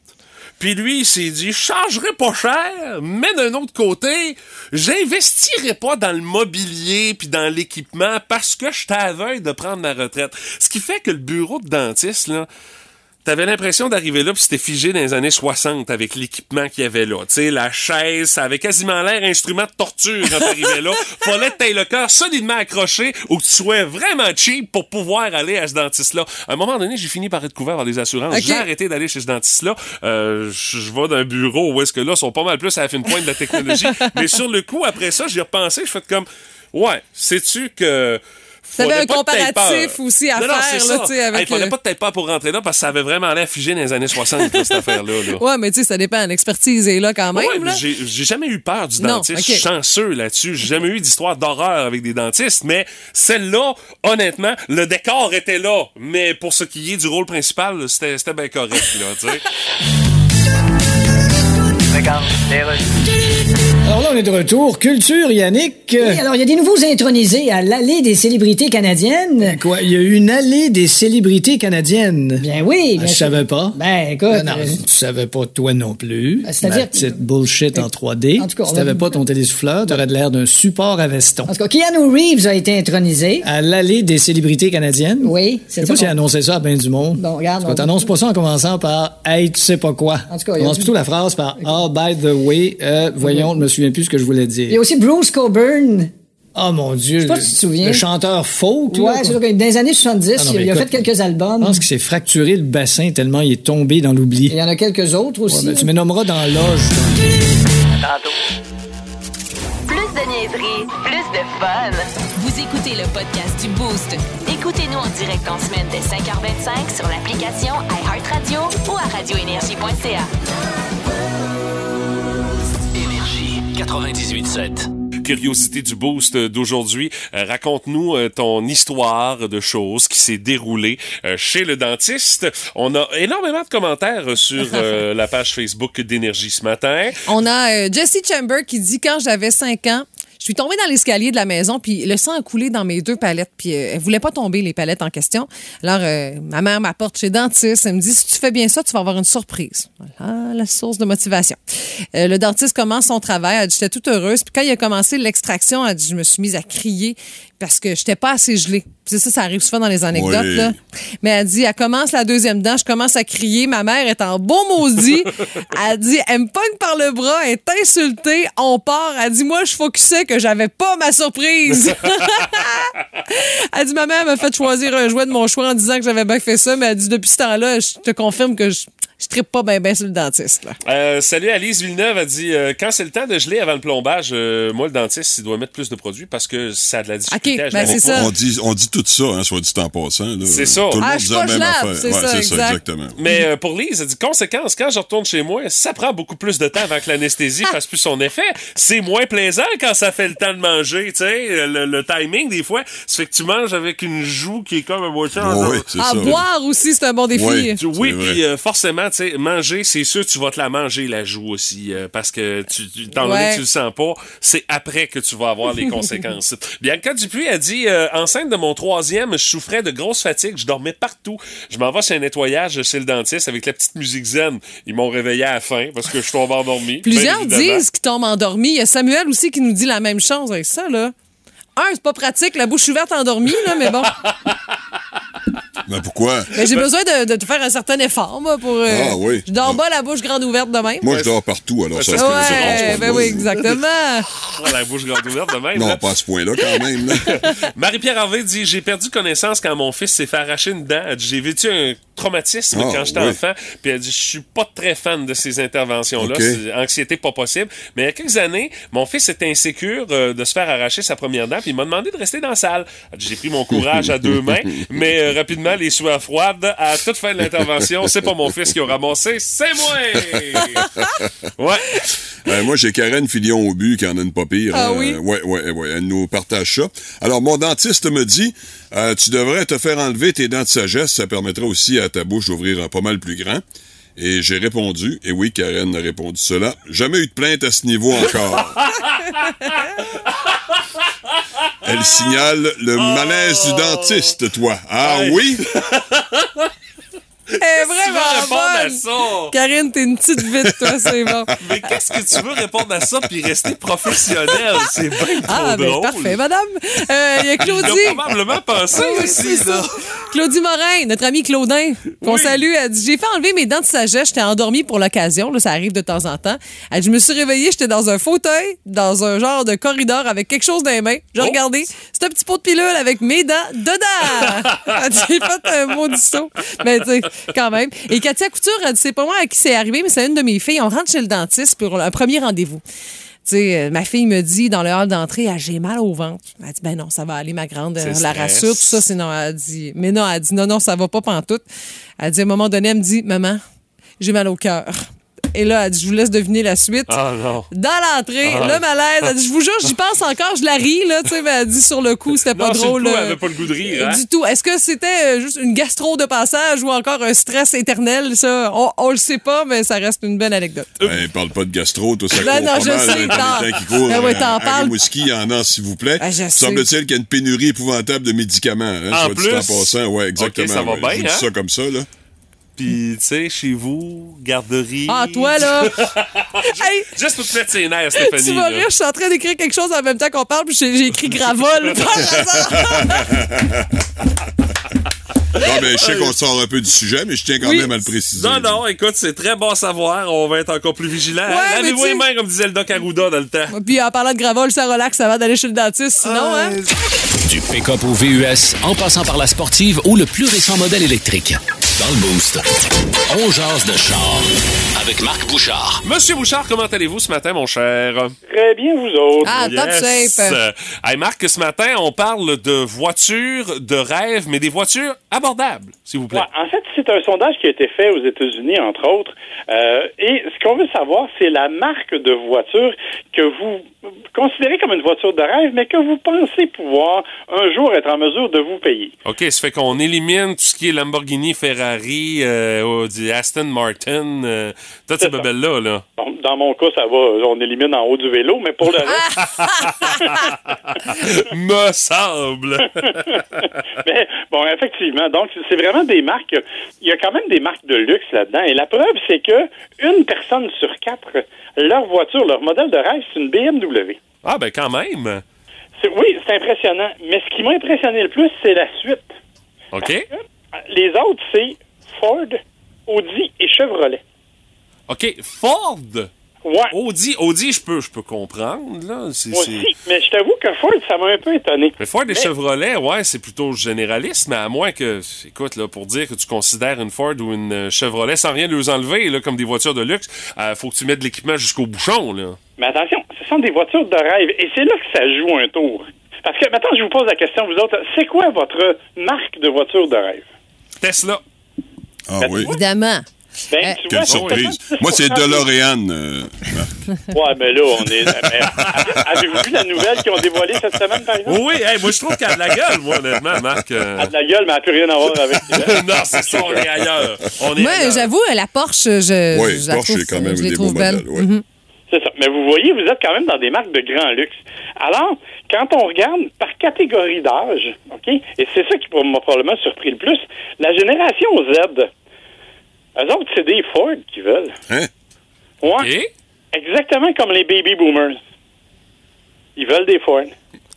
Puis lui, il s'est dit, je changerai pas cher, mais d'un autre côté, j'investirai pas dans le mobilier puis dans l'équipement parce que je t'aveugle de prendre ma retraite. Ce qui fait que le bureau de dentiste, là, T'avais l'impression d'arriver là puis c'était figé dans les années 60 avec l'équipement qu'il y avait là. Tu sais, la chaise, ça avait quasiment l'air instrument de torture quand t'arrivais là. *laughs* Fallait que t'aies le cœur solidement accroché ou que tu sois vraiment cheap pour pouvoir aller à ce dentiste-là. À un moment donné, j'ai fini par être couvert par les assurances. J'ai arrêté d'aller chez ce dentiste-là. Euh, je je vais d'un bureau où est-ce que là, ils sont pas mal plus à la fine pointe de la technologie. *laughs* Mais sur le coup, après ça, j'y ai repensé, je fais comme, ouais, sais-tu que... T'avais fallait un comparatif aussi à Non, non, faire, c'est là, ça. tu sais, avec, Hey, fallait euh, pas peut-être pas pour rentrer là parce que ça avait vraiment l'air figé dans les années 60, là, cette affaire-là. Là. Ouais, mais tu sais, ça dépend. L'expertise est là quand même. Ouais, mais là. j'ai jamais eu peur du Non, dentiste. ok. Je suis chanceux là-dessus. J'ai jamais eu d'histoire d'horreur avec des dentistes, mais celle-là, honnêtement, le décor était là. Mais pour ce qui est du rôle principal, c'était c'était bien correct, là, tu sais. *laughs* Alors là, on est de retour. Culture, Yannick. Oui, alors, il y a des nouveaux intronisés à l'allée des célébrités canadiennes. Quoi, il y a une allée des célébrités canadiennes? Bien oui, Ah, bien je savais pas. Ben, écoute. Ah, non, euh, tu savais pas toi non plus. Ben, c'est-à-dire- petite bullshit en 3D. En tout cas, si t'avais va- pas ton télésouffleur, t'aurais de l'air d'un support à veston. en tout cas, Keanu Reeves a été intronisé. À l'allée des célébrités canadiennes? Oui, Je sais pas s'il qu'on- annonçait ça à ben du monde. Bon, regarde, Parce on- t'annonces pas ça en commençant par Hey, tu sais pas quoi. En tout cas, il y a- Commence plutôt la phrase par Ah, by the way, euh, voyons, me souviens plus ce que je voulais Il y a dire. aussi Bruce Coburn. Oh mon Dieu. sais pas le- si tu te souviens. Le chanteur folk, Ouais, c'est que dans les années 70, Ah non, il a- fait quelques albums. Je pense qu'il s'est fracturé le bassin tellement il est tombé dans l'oubli. Il y en a quelques autres Ouais, aussi. ben, tu me nommeras dans l'âge. Plus de niaiserie, plus de fun. Vous écoutez le podcast du Boost. Écoutez-nous en direct en semaine dès 5h25 sur l'application iHeartRadio ou à radioénergie.ca. Énergie 98.7. Curiosité du boost d'aujourd'hui, euh, raconte-nous euh, ton histoire de choses qui s'est déroulée euh, chez le dentiste. On a énormément de commentaires euh, sur euh, *laughs* la page Facebook d'énergie ce matin. On a euh, Jessie Chamber qui dit quand j'avais 5 ans, je suis tombée dans l'escalier de la maison, puis le sang a coulé dans mes deux palettes, puis euh, elle voulait pas tomber, les palettes en question. Alors, euh, ma mère m'apporte chez le dentiste, elle me dit, si tu fais bien ça, tu vas avoir une surprise. Voilà la source de motivation. Euh, le dentiste commence son travail, elle dit, j'étais toute heureuse, puis quand il a commencé l'extraction, elle dit, je me suis mise à crier parce que j'étais pas assez gelée. Puis ça, ça arrive souvent dans les anecdotes, Oui. là. Mais elle dit, elle commence la deuxième dent, je commence à crier. Ma mère est en beau maudit. *laughs* elle dit, elle me pogne par le bras, elle est insultée, on part. Elle dit, moi, je focusais que j'avais pas ma surprise. *laughs* elle dit, ma mère m'a fait choisir un jouet de mon choix en disant que j'avais bien fait ça, mais elle dit, depuis ce temps-là, je te confirme que je- je trippe pas bien ben sur le dentiste. Là. Euh, salut Alice Villeneuve a dit euh, quand c'est le temps de geler avant le plombage, euh, moi le dentiste il doit mettre plus de produits parce que ça a de la difficulté. À ben ça. On dit, on dit tout ça, hein, soit dit en passant. C'est ça. Tout le Ah, monde je dit la même affaire. c'est Ouais, ça, c'est exact. ça, exactement. Mais euh, pour Lise, elle dit conséquence, quand je retourne chez moi, ça prend beaucoup plus de temps avant que l'anesthésie fasse plus son effet. C'est moins plaisant quand ça fait le temps de manger, tu sais. Le, le timing, des fois, ça fait que tu manges avec une joue qui est comme un Ouais, ouais, Ah, ça. boire aussi, c'est un bon défi. Oui, puis euh, forcément, tu sais, manger, c'est sûr, tu vas te la manger, la joue aussi, euh, parce que, tu, tu, donné Ouais. que tu le sens pas, c'est après que tu vas avoir les *laughs* conséquences. Bianca Dupuis a dit, euh, enceinte de mon troisième, je souffrais de grosse fatigue, je dormais partout. Je m'en vais chez un nettoyage chez le dentiste avec la petite musique zen. Ils m'ont réveillé à la fin parce que je tombe endormi. Plusieurs disent qu'ils tombent endormis. Il y a Samuel aussi qui nous dit la même chose avec ça, là. Un, c'est pas pratique, la bouche ouverte endormie, là, mais bon. *laughs* Mais pourquoi? Mais j'ai besoin de, de te faire un certain effort, moi, pour. euh, Ah, oui. Je dors pas la bouche grande ouverte de même. Moi, je dors partout, alors ça Ouais, se Ouais, ben oui, exactement. *laughs* La bouche grande ouverte de même. Non, là. pas à ce point-là, quand même. *laughs* Marie-Pierre Harvey dit J'ai perdu connaissance quand mon fils s'est fait arracher une dent. Elle dit, J'ai vécu un traumatisme Ah, quand j'étais oui. enfant. Puis elle dit Je suis pas très fan de ces interventions-là. Anxiété pas possible. Mais il y a quelques années, mon fils était insécure euh, de se faire arracher sa première dent. Puis il m'a demandé de rester dans la salle. Elle dit, J'ai pris mon courage à deux mains. Mais euh, rapidement, les sueurs froides, à toute fin de l'intervention, c'est pas mon fils qui a ramassé, c'est moi *laughs* Ouais. Euh, moi, j'ai Karen Filion au but qui en a une pas pire. Ah hein. oui? ouais, ouais, ouais. Elle nous partage ça. Alors, mon dentiste me dit, euh, tu devrais te faire enlever tes dents de sagesse. Ça permettra aussi à ta bouche d'ouvrir un pas mal plus grand. Et j'ai répondu, et oui, Karen a répondu cela. Jamais eu de plainte à ce niveau encore. Elle signale le malaise du dentiste, toi. Ah oui? *laughs* Elle est Tu vraiment répondre à ça? Karine, t'es une petite vite, toi, c'est bon. *laughs* Mais qu'est-ce que tu veux répondre à ça puis rester professionnel? *laughs* C'est bien trop Ah, ben drôle. parfait, madame. Euh, Il y a Claudie. a probablement pensé Oui, aussi, là. ça. Claudie Morin, notre amie Claudin, qu'on Oui. salue, elle dit J'ai fait enlever mes dents de sagesse, j'étais endormie pour l'occasion, là, ça arrive de temps en temps. Elle dit Je me suis réveillée, j'étais dans un fauteuil, dans un genre de corridor avec quelque chose dans les mains. J'ai Oh. regardé, c'est un petit pot de pilule avec mes dents dedans. *laughs* elle dit J'ai fait un maudit saut. Mais tu sais, quand même. Et Katia Couture, C'est pas moi à qui c'est arrivé, mais c'est une de mes filles. On rentre chez le dentiste pour un premier rendez-vous. Tu sais, euh, ma fille me dit dans le hall d'entrée, ah, j'ai mal au ventre. Elle dit, ben non, ça va aller, ma grande. Elle la stress. rassure, tout ça, c'est non. Elle dit, mais non, elle dit, non, non, ça va pas pantoute. Elle dit, à un moment donné, elle me dit, maman, j'ai mal au cœur. Et là, elle dit, je vous laisse deviner la suite. Ah non. Dans l'entrée, Ah. le malaise. Elle dit, je vous jure, j'y pense encore, je la ris, là, tu sais, mais elle dit, sur le coup, c'était pas Non, drôle. elle avait pas le goût de rire, hein? Du tout. Est-ce que c'était euh, juste une gastro de passage ou encore un stress éternel, ça? On, on le sait pas, mais ça reste une belle anecdote. Ben, parle pas de gastro, toi, ça Ben non, je mal, sais, t'en-. Ben ouais, euh, parles. Rimouski, il y en a, s'il vous plaît. Ben. Semble-t-il qu'il y a une pénurie épouvantable de médicaments. Hein, En plus? en passant. Ouais, exactement. Ok, ça va ouais. bien, hein? ça comme ça, là. Puis, tu sais, chez vous, garderie. Ah, toi, là! *laughs* hey, Juste pour te mettre ses nerfs, Stéphanie. tu vas rire, je suis en train d'écrire quelque chose en même temps qu'on parle, puis j'ai j'ai écrit Gravol. par hasard. Non, ben, je sais qu'on sort un peu du sujet, mais je tiens quand Oui. même à le préciser. Non, non, écoute, c'est très bon à savoir. On va être encore plus vigilants. Ouais, mais Lavez-vous les mains, comme disait le Doc Arruda dans le temps. puis en parlant de Gravol, ça relaxe avant d'aller chez le dentiste, sinon, hein? Du pick-up au VUS, en passant par la sportive ou le plus récent modèle électrique. Dans le Boost, on jase de char avec Marc Bouchard. Monsieur Bouchard, comment allez-vous ce matin, mon cher? Très bien, vous autres. Ah, top shape. Euh, hey, Marc, ce matin, on parle de voitures de rêve, mais des voitures abordables, s'il vous plaît. Ouais, en fait, c'est un sondage qui a été fait aux États-Unis, entre autres. Euh, et ce qu'on veut savoir, c'est la marque de voiture que vous considérez comme une voiture de rêve, mais que vous pensez pouvoir un jour être en mesure de vous payer. OK, ça fait qu'on élimine tout ce qui est Lamborghini, Ferrari, euh, Aston Martin, euh, toutes ces bebelles-là, là. Dans mon cas, ça va, on élimine en haut du vélo, mais pour le reste, *laughs* Me semble. *laughs* Mais bon, effectivement, donc c'est vraiment des marques. Il y a quand même des marques de luxe là-dedans. Et la preuve, c'est que une personne sur quatre, leur voiture, leur modèle de rêve, c'est une BMW. ah, ben quand même. Oui, c'est impressionnant. Mais ce qui m'a impressionné le plus, c'est la suite. OK. Les autres, c'est Ford, Audi et Chevrolet. OK, Ford? Ouais. Audi, Audi, je peux, je peux comprendre, là. C'est, Moi c'est- aussi, mais je t'avoue que Ford, ça m'a un peu étonné. Mais Ford et Mais- Chevrolet, ouais, c'est plutôt généraliste, mais à moins que, écoute, là, pour dire que tu considères une Ford ou une euh, Chevrolet sans rien les enlever, là, comme des voitures de luxe, euh, faut que tu mettes de l'équipement jusqu'au bouchon, là. Mais attention, ce sont des voitures de rêve. Et c'est là que ça joue un tour. Parce que maintenant, je vous pose la question, vous autres, c'est quoi votre marque de voiture de rêve? Tesla. Ah oui. Évidemment. Ben, Euh, tu Quelle vois, surprise. Moi, c'est 10%. DeLorean. euh, Marc. Ouais, mais là, on est. mais, Avez-vous vu la nouvelle qu'ils ont dévoilée cette semaine, par exemple? Oui, hey, moi, je trouve qu'elle a de la gueule, moi, honnêtement, Marc. euh. Elle a de la gueule, mais elle n'a plus rien à voir avec. *laughs* non, c'est ça, on est ailleurs. On est Moi, j'avoue, la Porsche, je, Oui, je la Porsche, c'est quand même des beaux modèles, ouais. Mhm. C'est ça. Mais vous voyez, vous êtes quand même dans des marques de grand luxe. Alors, quand on regarde par catégorie d'âge, OK, et c'est ça qui m'a probablement surpris le plus, la génération Z, eux autres, c'est des Ford qui veulent. Hein? Ouais. Exactement comme les baby boomers. Ils veulent des Ford.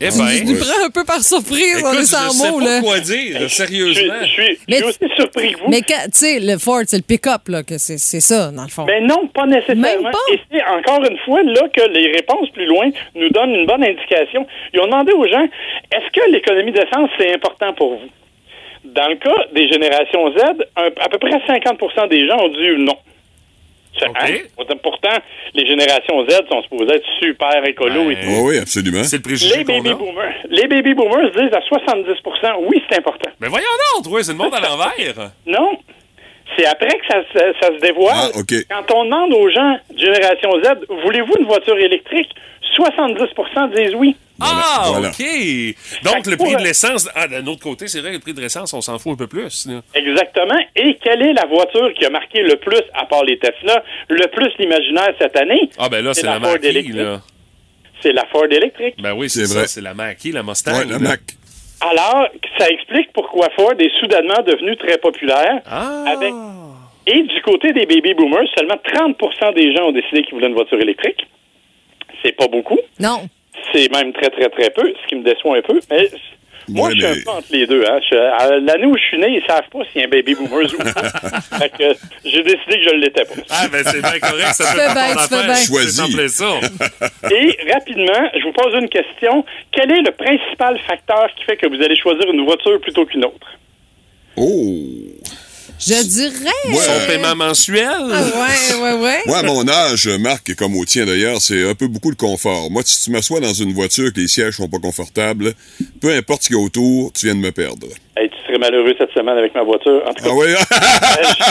Eh Tu ben, nous prends un peu par surprise, on est je sans sais mots, pas là. quoi dire, Je suis, sérieusement. je suis, je Mais- suis aussi surpris que vous. Mais, quand- tu sais, le Ford, c'est le pick-up, là, que c'est c'est ça, dans le fond. Mais non, pas nécessairement. Même pas? Et c'est encore une fois là que les réponses plus loin nous donnent une bonne indication. Ils ont demandé aux gens est-ce que l'économie d'essence c'est important pour vous? Dans le cas des générations Z, un- à peu près 50% des gens ont dit non. Hein? Pourtant, les générations Z sont supposées être super écolo et tout. Oui, oui, absolument. C'est le préjugé Les baby a. boomers, les baby boomers disent à 70% oui, c'est important. Mais voyons donc, oui, c'est le monde à l'envers. *laughs* Non. C'est après que ça, se- ça se dévoile. Ah. Quand on demande aux gens de Génération Z, voulez-vous une voiture électrique? 70% disent oui. Ah, voilà. OK. Donc, le prix de l'essence... Ah, d'un autre côté, c'est vrai, le prix de l'essence, on s'en fout un peu plus. là. Exactement. Et quelle est la voiture qui a marqué le plus, à part les Tesla, le plus l'imaginaire cette année? Ah, ben là, c'est la, Ford électrique. là. C'est la Ford électrique. Ben oui, c'est C'est ça, vrai. c'est la Mach-E, la Mustang. Ouais, la. Mac. Alors, ça explique pourquoi Ford est soudainement devenu très populaire. Ah! Avec- Et du côté des baby boomers, seulement 30% des gens ont décidé qu'ils voulaient une voiture électrique. C'est pas beaucoup. Non. C'est même très, très, très peu, ce qui me déçoit un peu. Mais moi, Ouais, je suis mais- un peu entre les deux. Hein. Je- à L'année où je suis né, ils savent pas s'il y a un baby boomer ou pas. *laughs* fait que j'ai décidé que je ne l'étais pas. Ah, ben c'est bien correct, ça fait pas ton affaire. Choisis. ça. *laughs* Et rapidement, je vous pose une question. Quel est le principal facteur qui fait que vous allez choisir une voiture plutôt qu'une autre? Oh! Je dirais. Ouais. Son paiement mensuel. Ah, ouais, ouais, ouais. Moi, à mon âge, Marc, et comme au tien d'ailleurs, c'est un peu beaucoup le confort. Moi, si tu m'assois dans une voiture que les sièges sont pas confortables, peu importe ce qu'il y a autour, tu viens de me perdre. Hey, tu serais malheureux cette semaine avec ma voiture. En tout cas, Ah oui? *laughs*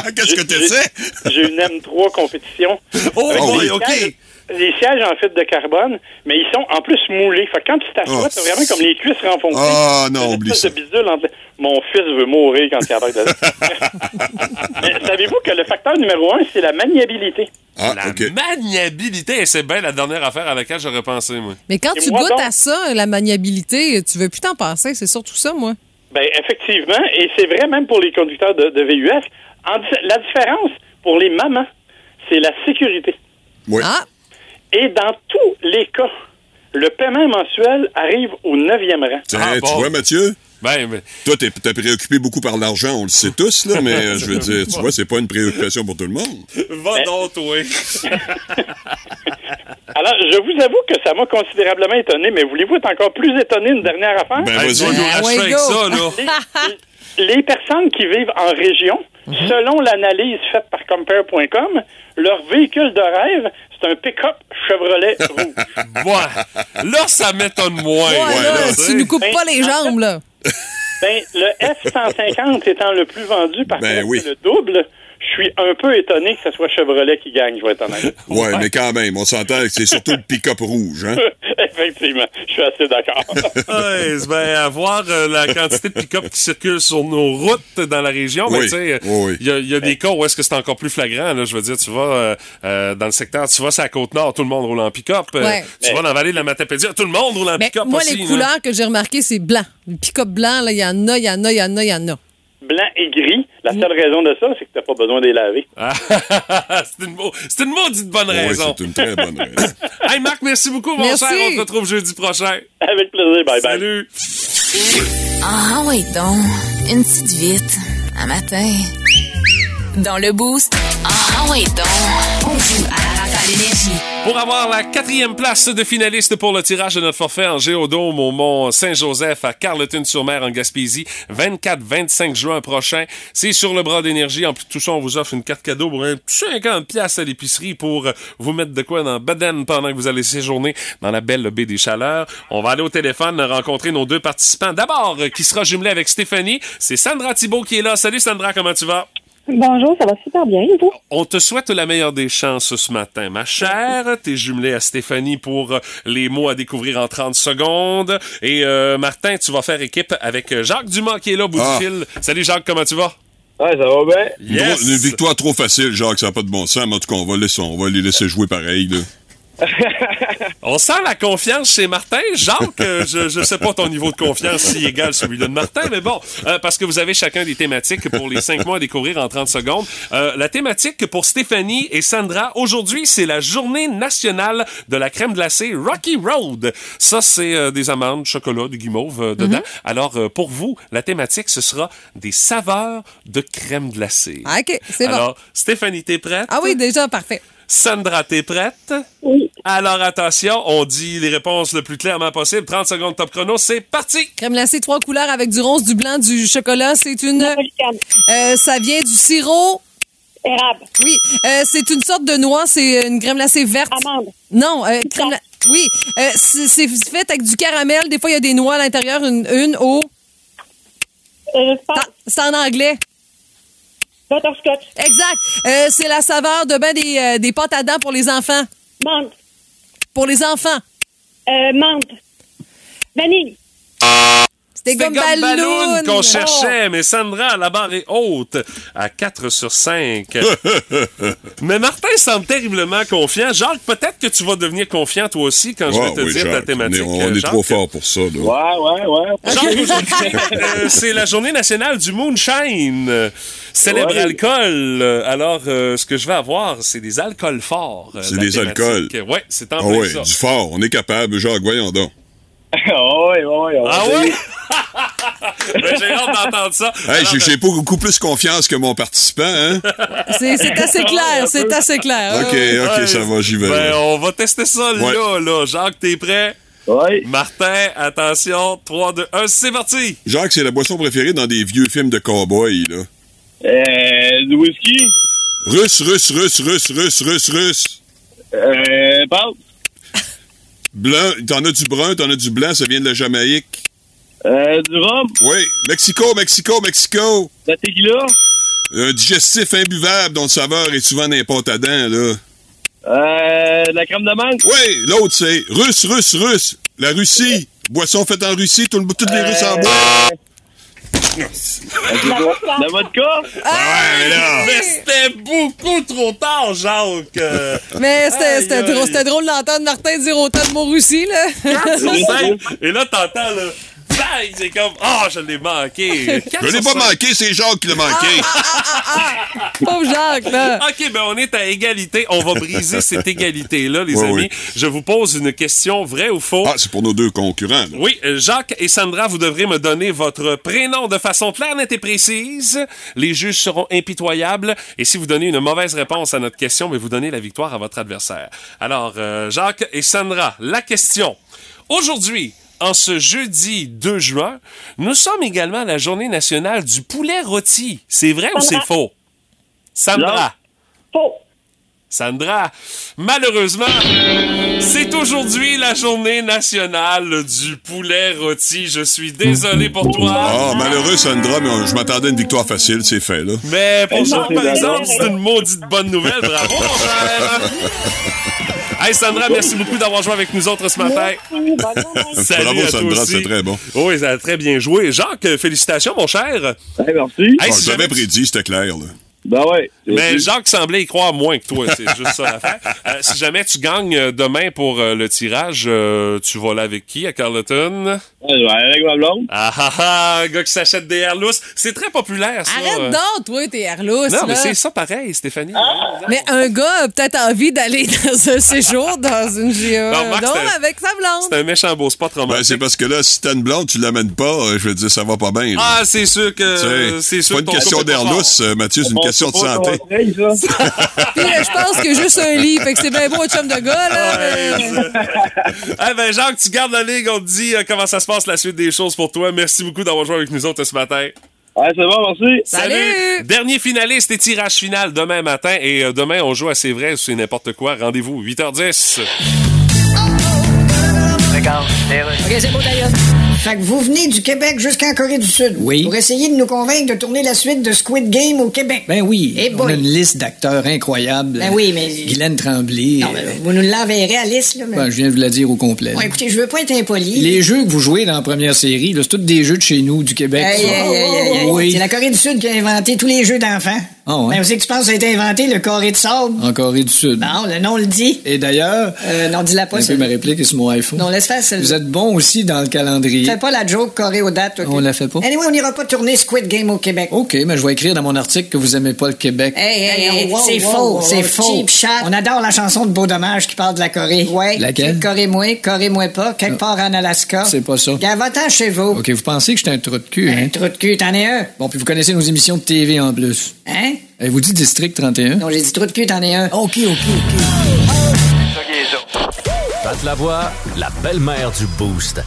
Euh, Qu'est-ce que tu sais? J'ai une M3 compétition. Oh, boy, des OK. Les sièges en fibre de carbone, mais ils sont en plus moulés. Fait que quand tu t'assois, Oh. c'est vraiment comme les cuisses renfoncées. Ah, non, Une oublie espèce ça. de bidule entre- Mon fils veut mourir quand il dedans. *laughs* Mais Savez-vous que le facteur numéro un, c'est la maniabilité? Ah, La maniabilité, c'est bien la dernière affaire à laquelle j'aurais pensé, moi. Mais quand Et tu moi goûtes donc? à ça, la maniabilité, tu veux plus t'en passer. C'est surtout ça, moi. Ben effectivement, et c'est vrai même pour les conducteurs de, de VUS. En la différence pour les mamans, c'est la sécurité. Oui. Ah, Et dans tous les cas, le paiement mensuel arrive au neuvième rang. Tiens, Ah, bon. tu vois, Mathieu? Ben, ben, Toi, t'es t'es préoccupé beaucoup par l'argent, on le sait tous, là, mais euh, je veux dire, tu vois, c'est pas une préoccupation pour tout le monde. va donc, toi. *laughs* Alors, je vous avoue que ça m'a considérablement étonné, mais voulez-vous être encore plus étonné une dernière affaire? Ben, vas-y. nous ça, là. les, les personnes qui vivent en région, selon l'analyse faite par Compare.com, leur véhicule de rêve, c'est un pick-up Chevrolet rouge. *laughs* Ouais. Là, ça m'étonne moins. ouais, ouais, là, là, tu nous coupes Ben, pas les jambes, là. Ben, le F-150 étant le plus vendu par Ben contre, oui. c'est le double, je suis un peu étonné que ce soit Chevrolet qui gagne, je vais être honnête. *laughs* Ouais, mais quand même, on s'entend que c'est surtout le pick-up rouge, hein? *laughs* Effectivement, je suis assez d'accord. *laughs* Ouais, c'est ben, à voir euh, la quantité de pick-up qui circulent sur nos routes dans la région, mais Oui, tu sais, oui, oui. il y a, il y a des cas où est-ce que c'est encore plus flagrant, là. Je veux dire, tu vas euh, euh, dans le secteur, tu vas sur la Côte-Nord, tout le monde roule en pick-up. Euh, Ouais. Tu vas dans la vallée de la Matapédia, tout le monde roule en Mais pick-up moi, aussi, les couleurs que j'ai remarquées, c'est blanc. Le pick-up blanc, là, il y en a, il y en a, il y en a, il y en a. Blanc et gris, la seule raison de ça, c'est que t'as pas besoin de les laver. *laughs* C'est une, c'est une maudite bonne Oui, raison. c'est une très bonne *laughs* raison. hey Marc, merci beaucoup, mon Merci. cher. On te retrouve jeudi prochain. Avec plaisir, bye bye. Salut. Ah oui donc, une petite vite, un matin. Dans le boost, ah oui donc, on joue à la à l'énergie. Pour avoir la quatrième place de finaliste pour le tirage de notre forfait en Géodôme au Mont Saint-Joseph à Carleton-sur-Mer en Gaspésie, 24-25 juin prochain. C'est sur le bras d'énergie. En plus de tout ça, on vous offre une carte cadeau pour un 50 pièces à l'épicerie pour euh, vous mettre de quoi dans Baden pendant que vous allez séjourner dans la belle baie des Chaleurs. On va aller au téléphone rencontrer nos deux participants. D'abord, euh, qui sera jumelé avec Stéphanie, c'est Sandra Thibault qui est là. Salut Sandra, comment tu vas? Bonjour, ça va super bien, et vous? On te souhaite la meilleure des chances ce matin, ma chère. T'es jumelée à Stéphanie pour euh, les mots à découvrir en 30 secondes. Et euh, Martin, tu vas faire équipe avec euh, Jacques Dumas qui est là au bout Ah. du fil. Salut Jacques, comment tu vas? Ouais, ça va bien. Une victoire trop facile, Jacques, ça n'a pas de bon sens, mais en tout cas, on va, laisser, on va les laisser jouer pareil. Là. *laughs* On sent la confiance chez Martin. Jacques, euh, je, je sais pas ton niveau de confiance si égal celui de Martin, mais bon, euh, parce que vous avez chacun des thématiques pour les cinq mois à découvrir en 30 secondes. Euh, la thématique pour Stéphanie et Sandra, aujourd'hui, c'est la journée nationale de la crème glacée Rocky Road. Ça, c'est euh, des amandes, chocolat, du guimauve dedans. Alors, euh, pour vous, la thématique, ce sera des saveurs de crème glacée. Ah, OK, c'est bon. Alors, Stéphanie, t'es prête? Ah oui, déjà, parfait. Sandra, t'es prête? Oui. Alors attention, on dit les réponses le plus clairement possible. 30 secondes top chrono, c'est parti! Crème glacée, trois couleurs avec du rose, du blanc, du chocolat. C'est une. Euh, ça vient du sirop? Érable. Oui. Euh, c'est une sorte de noix. C'est une crème glacée verte. Amande. Non, euh, crème Oui. Euh, c'est fait avec du caramel. Des fois, il y a des noix à l'intérieur. Une, une au. C'est en anglais. Butterscotch. Exact. Euh, c'est la saveur de ben des, euh, des pâtes à dents pour les enfants. Menthe. Pour les enfants. Euh, menthe. Vanille. C'était C'était comme Gomme ballon. Balloon qu'on cherchait, mais Sandra, la barre est haute à 4 sur 5. *laughs* mais Martin semble terriblement confiant. Jacques, peut-être que tu vas devenir confiant toi aussi quand je vais te oui, dire ta Jacques, thématique. On est, on est Jacques. trop fort pour ça. Là. Ouais, ouais, ouais. Jacques, aujourd'hui, euh, c'est la journée nationale du moonshine. Célèbre Ouais. alcool. Alors, euh, ce que je vais avoir, c'est des alcools forts. euh, C'est des thématique. alcools. Ouais, c'est en Ah plein oui, ça. du fort. On est capable, Jacques, voyons donc. Ouais, ouais, ouais. Ah ouais? *laughs* Ben, J'ai hâte d'entendre ça. Hey, j'ai- j'ai beaucoup plus confiance que mon participant, hein? C'est c'est assez clair. C'est assez clair. OK, OK, Ouais, ça va, j'y vais. Ben, on va tester ça Ouais. là, là. Jacques, t'es prêt? Oui. Martin, attention. 3, 2, 1, c'est parti! Jacques, c'est la boisson préférée dans des vieux films de cow-boys, là. Euh, du whisky? Russe, russe, russe, russe, russe, russe, russe. Euh, pâte. Blanc, t'en as du brun, t'en as du blanc, ça vient de la Jamaïque? Euh, du rhum. Oui, Mexico, Mexico, Mexico. La tequila. Un digestif imbuvable dont le saveur est souvent n'importe à dents, là. Euh, la crème de menthe. Oui, l'autre, c'est russe, russe, russe. La Russie. Boisson faite en Russie, tout le, toutes les Russes en boivent. La vodka. ouais, là. Mais c'était beaucoup trop tard, Jacques! Euh, *laughs* Mais c'était Aïe, c'était aïe. drôle, c'était drôle d'entendre Martin dire autant de mots russie, là. 4 sur 5. *laughs* Et là, t'entends, là. Bang! C'est comme, ah, je l'ai manqué. *laughs* Je l'ai pas manqué, c'est Jacques qui l'a manqué. Pauvre Jacques, là. OK, ben on est à égalité. On va briser cette égalité-là, les Oui, amis. oui. Je vous pose une question, vrai ou faux? Ah, c'est pour nos deux concurrents. là. Oui, euh, Jacques et Sandra, vous devrez me donner votre prénom de façon claire, nette et précise. Les juges seront impitoyables. Et si vous donnez une mauvaise réponse à notre question, mais vous donnez la victoire à votre adversaire. Alors, euh, Jacques et Sandra, la question. Aujourd'hui, en ce jeudi 2 juin, nous sommes également à la journée nationale du poulet rôti. C'est vrai ou c'est faux? Sandra. Faux. Sandra, malheureusement, c'est aujourd'hui la journée nationale du poulet rôti. Je suis désolé pour toi. Ah, malheureux Sandra, mais je m'attendais à une victoire facile, c'est fait, là. Mais pour non, par exemple, c'est une maudite bonne nouvelle. Bravo, mon frère. *laughs* Hey, Sandra, merci beaucoup d'avoir joué avec nous autres ce matin. *laughs* Salut Bravo, à toi Sandra, c'est très bon. Oui, ça a très bien joué. Jacques, félicitations, mon cher. Hey, merci. Hey, Ah, je l'avais prédit, c'était clair, là. Ben ouais. Mais Jacques semblait y croire moins que toi, c'est *laughs* juste ça l'affaire. Euh, si jamais tu gagnes euh, demain pour euh, le tirage, euh, tu vas là avec qui à Carleton? Ouais, avec ma blonde. Ah ah ah, un gars qui s'achète des Airlus. C'est très populaire, ça. Arrête euh. donc, toi, t'es Arlos. Non, mais c'est ça pareil, Stéphanie. Mais un gars a peut-être envie d'aller *laughs* dans un séjour dans une. Non, Marc, Non, un- avec sa blonde. C'est un méchant beau spot Ben, romantique. c'est parce que là, si t'as une blonde, tu l'amènes pas, je veux dire, ça va pas bien. là. ah, c'est sûr que c'est pas une question euh, Mathieu, c'est une On question question de santé. Puis *laughs* je pense a juste un lit. Fait que c'est bien beau, un chum de gars, là. mais- *laughs* Eh ben, Jacques, tu gardes la ligue. On te dit euh, comment ça se passe la suite des choses pour toi. Merci beaucoup d'avoir joué avec nous autres ce matin. Ouais, c'est bon, merci. Salut! Dernier finaliste et tirage final demain matin. Et euh, demain, on joue à C'est vrai ou c'est n'importe quoi. Rendez-vous 8h10. OK, c'est beau d'ailleurs. Fait que vous venez du Québec jusqu'en Corée du Sud. Oui. Pour essayer de nous convaincre de tourner la suite de Squid Game au Québec. Ben oui, Eh on boy. a une liste d'acteurs incroyables. Ben oui, mais- Guylaine Tremblay. Non, mais vous nous l'enverrez à liste, là. Mais... ben, je viens de vous la dire au complet. Bon, écoutez, je veux pas être impoli. Les jeux que vous jouez dans la première série, c'est tous des jeux de chez nous, du Québec. Hey, hey, hey. Oui. C'est la Corée du Sud qui a inventé tous les jeux d'enfants. Ah ouais? Ben, vous savez que tu penses que ça a été inventé, le carré de sable? En Corée du Sud. Non, le nom le dit. Et d'ailleurs, Euh, non, dis-la pas, un peu ma réplique est sur mon iPhone. Non, laisse faire celle Vous êtes bon aussi dans le calendrier. Fais pas la joke carré aux dates, OK? On la fait pas? Anyway, on n'ira pas tourner Squid Game au Québec. OK, mais je vais écrire dans mon article que vous aimez pas le Québec. Hey, hey, hey, wow, c'est wow, faux, wow, c'est wow, faux. cheap. On adore la chanson de Beau Dommage qui parle de la Corée. Ouais. Laquelle? Corée-moi, Corée-moi pas, quelque part en Alaska. C'est pas ça. Va-t'en chez vous. OK, vous pensez que j'étais un trou de cul, hein? Un trou de cul, t'en es un. Bon, puis vous connaissez nos émissions de TV en plus. Hein? Elle vous dit District 31? Non, j'ai dit trou de cul, t'en es un. OK, OK, OK. Pat Lavoie, la belle-mère du Boost.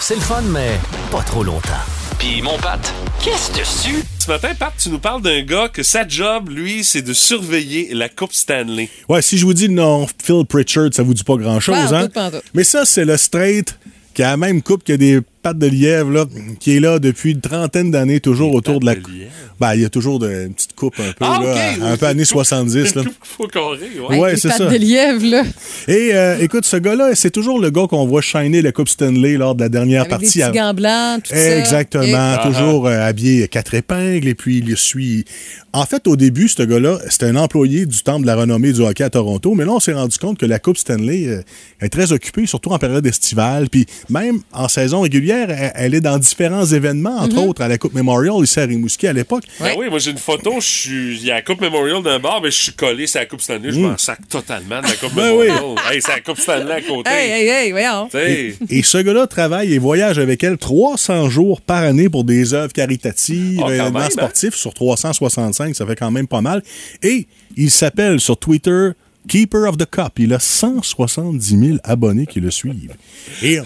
C'est le fun, mais pas trop longtemps. Puis mon Pat, qu'est-ce dessus? Ce matin, Pat, tu nous parles d'un gars que sa job, lui, c'est de surveiller la Coupe Stanley. Ouais, si je vous dis non, Phil Pritchard, ça vous dit pas grand-chose, hein? Mais ça, c'est le straight qui a la même coupe que des pattes de lièvre, là, qui est là depuis une trentaine d'années, toujours autour de la. de? Ben, il y a toujours de, une petite coupe un peu, Ah, là, ok. un peu années 70, là. Une coupe faux carré, ouais. Ouais, Les c'est pattes ça. de lièvre, là. Et euh, écoute, ce gars-là, c'est toujours le gars qu'on voit shiner la Coupe Stanley lors de la dernière Avec des partie. petits à- gants blancs, tout ça. Exactement. Toujours euh, habillé quatre épingles et puis il suit. En fait, au début, ce gars-là, c'était un employé du Temple de la renommée du hockey à Toronto, mais là, on s'est rendu compte que la Coupe Stanley euh, est très occupée, surtout en période estivale. Puis même en saison régulière, elle, elle est dans différents événements, entre Mhm. autres à la Coupe Memorial ici à Rimouski à l'époque. Ben oui, moi j'ai une photo, je suis. Il y a la Coupe Memorial d'un bar, mais je suis collé sur la Coupe Stanley, je m'en sac totalement de la Coupe Ben oui. Memorial. Hey, c'est la Coupe Stanley à côté. Hey, hey, hey, voyons. Et ce gars-là travaille et voyage avec elle 300 jours par année pour des œuvres caritatives, quand événements même, hein? sportifs sur 365, ça fait quand même pas mal. Et il s'appelle sur Twitter Keeper of the Cup. Il a 170 000 abonnés qui le suivent. Et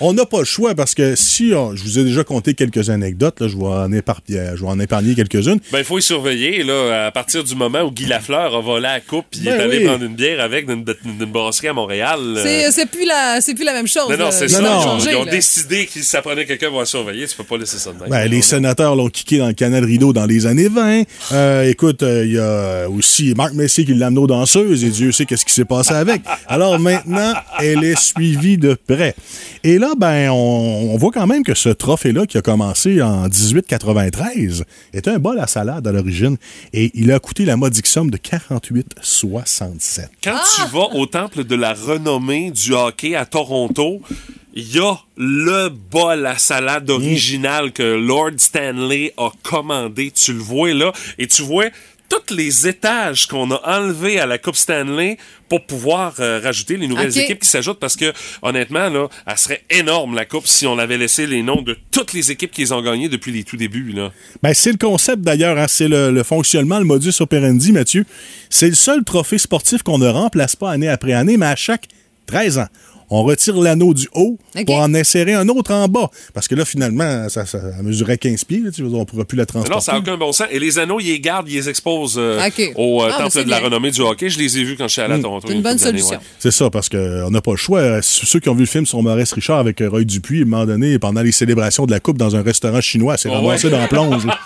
on n'a pas le choix parce que si on- je vous ai déjà conté quelques anecdotes, là, je, vais en éparpiller, je vais en épargner quelques-unes. Ben, il faut y surveiller, là, à partir du moment où Guy Lafleur a volé la coupe, puis il Ben est allé oui. prendre une bière avec d'une d'une brasserie à Montréal. euh, C'est plus, la- c'est plus la même chose. Non, non, c'est Ça ça. a Ils ont- changé, ils ont décidé que ça prenait quelqu'un pour la surveiller. Tu peux pas laisser ça de même. Ben, les sénateurs l'ont kické dans le canal rideau dans les années 20. Euh, écoute, euh, il y a aussi Marc Messier qui l'a amené aux danseuses et Dieu sait qu'est-ce qui s'est passé avec. Alors maintenant, elle est suivie de près. Et là, ben, on, on voit quand même que ce trophée-là, qui a commencé en 1893, est un bol à salade à l'origine et il a coûté la modique somme de 48,67. Quand tu vas au temple de la renommée du hockey à Toronto, il y a le bol à salade original que Lord Stanley a commandé. Tu le vois là et tu vois tous les étages qu'on a enlevés à la Coupe Stanley pour pouvoir euh, rajouter les nouvelles équipes qui s'ajoutent parce que honnêtement là, elle serait énorme la coupe si on avait laissé les noms de toutes les équipes qui les ont gagnées depuis les tout débuts là. Ben, c'est le concept d'ailleurs, hein, c'est le, le fonctionnement, le modus operandi, Mathieu. C'est le seul trophée sportif qu'on ne remplace pas année après année, mais à chaque 13 ans. On retire l'anneau du haut pour en insérer un autre en bas. Parce que là, finalement, ça, ça mesurait 15 pieds. là, tu vois, on ne pourrait plus la Mais transporter. Non, ça n'a aucun bon sens. Et les anneaux, ils les gardent, ils les exposent euh, Ok. au euh, Ah, mais temple c'est de la renommée du hockey. Je les ai vus quand je suis allé à Toronto. C'est une bonne solution. ouais. C'est ça, parce qu'on n'a pas le choix. Euh, Ceux qui ont vu le film sur Maurice Richard avec euh, Roy Dupuis, à un moment donné, pendant les célébrations de la Coupe dans un restaurant chinois, c'est Oh, ramassé ouais. dans la plonge. *laughs*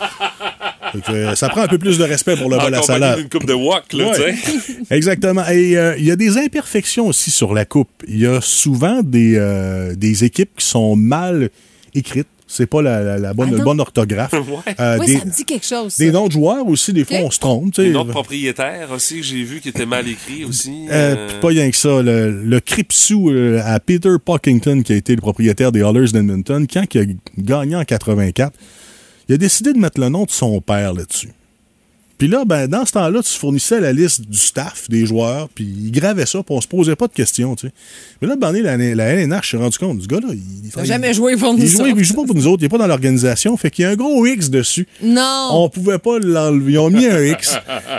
que, euh, ça prend un peu plus de respect pour le bol à salade. d'une coupe de wok, là, Ouais. *laughs* Exactement. Et euh, il y a des imperfections aussi sur la coupe. Il y a souvent des, euh, des équipes qui sont mal écrites. C'est pas la, la- la bonne, Ah le bon orthographe. *laughs* Ouais. Euh, Oui, des, ça me dit quelque chose. ça. des noms de joueurs aussi, des fois, on se trompe. Les noms de propriétaires aussi, que j'ai vu qui étaient mal écrits aussi. Euh, Euh, pas rien que ça. Le, le Cripsou à Peter Puckington, qui a été le propriétaire des Oilers d'Edmonton, quand il a gagné en 84, il a décidé de mettre le nom de son père là-dessus. Puis là, ben, dans ce temps-là, tu fournissais la liste du staff, des joueurs, puis ils gravaient ça, puis on se posait pas de questions, tu sais. Mais là, ben, la, la LNH s'est rendu compte, du gars, là, il, T'as jamais joué pour nous il, joue, autres. il joue pas pour nous autres, il est pas dans l'organisation, fait qu'il y a un gros X dessus. Non. On pouvait pas l'enlever. Ils ont mis un X.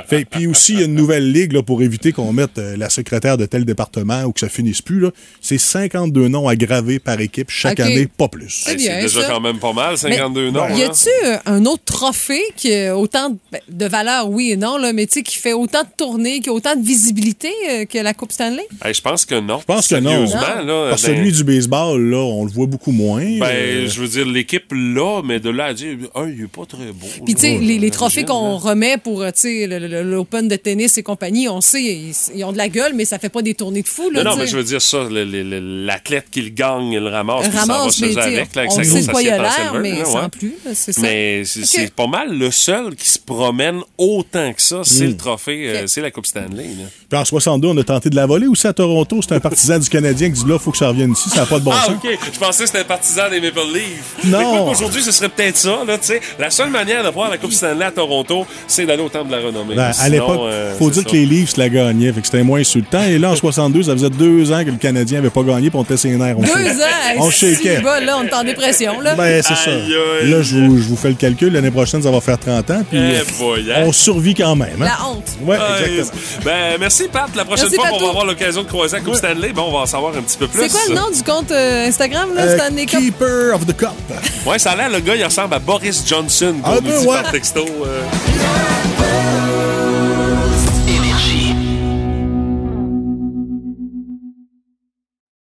Fait, puis aussi, il y a une nouvelle ligue là, pour éviter qu'on mette euh, la secrétaire de tel département ou que ça finisse plus. là. C'est 52 noms à graver par équipe chaque année, pas plus. C'est bien, C'est déjà ça. quand même pas mal, 52 noms. Y a-tu euh, un autre trophée qui a autant de, ben, de valeur, oui et non, là, mais tu sais, qui fait autant de tournées, qui a autant de visibilité euh, que la Coupe Stanley? Hey, je pense que non. Je pense que non. Là. Parce que ben- celui du baseball, là, on le voit beaucoup moins. Ben, Euh, je veux dire, l'équipe là, mais de là à dire, un, il est pas très beau. Puis, tu sais, les, les trophées qu'on remet pour, euh, tu sais, l'Open de tennis et compagnie, on sait, ils, ils ont de la gueule, mais ça fait pas des tournées de fou, là, Non, mais je veux dire ça, l'athlète qui le gagne, il le ramasse, puis ça va Ramasse, se avec, là, avec on sa sait grosse il assiette en mais sans plus. Mais c'est pas mal le seul qui se promène autant que ça, c'est Mm. le trophée, euh, c'est la Coupe Stanley. là. Puis en 62, on a tenté de la voler aussi à Toronto. C'est un partisan du Canadien qui dit là, faut que ça revienne ici. Ça n'a pas de bon ah, sens. OK. Je pensais que c'était un partisan des Maple Leafs. Non. Qu'aujourd'hui, ce serait peut-être ça, là, tu sais. La seule manière de voir la Coupe Stanley à Toronto, c'est d'aller au Temple de la Renommée. Ben, à l'époque, euh, faut dire ça. que les Leafs la gagnaient, fait que c'était moins insultant. Et là, en 62, ça faisait deux ans que le Canadien avait pas gagné, puis on était ses nerfs. On Deux ans! On si, shakeait. bas, là, on est en dépression, là. Ben, c'est ça. Aïe. Là, je vous, je vous fais le calcul. L'année prochaine, ça va faire 30 ans. Puis Eh boy? On survit quand même. hein? La honte. Ouais, Ouais, exactement. Ben, merci, Pat. La prochaine Merci, fois qu'on Patou. va avoir l'occasion de croiser la Coupe Stanley, bon, on va en savoir un petit peu plus. C'est quoi le nom du compte euh, Instagram, là, Euh, Stanley Cup? Keeper of the Cup. Ouais, ça a l'air, le gars, il ressemble à Boris Johnson, qu'on Ah, nous dit ouais. par texto. euh.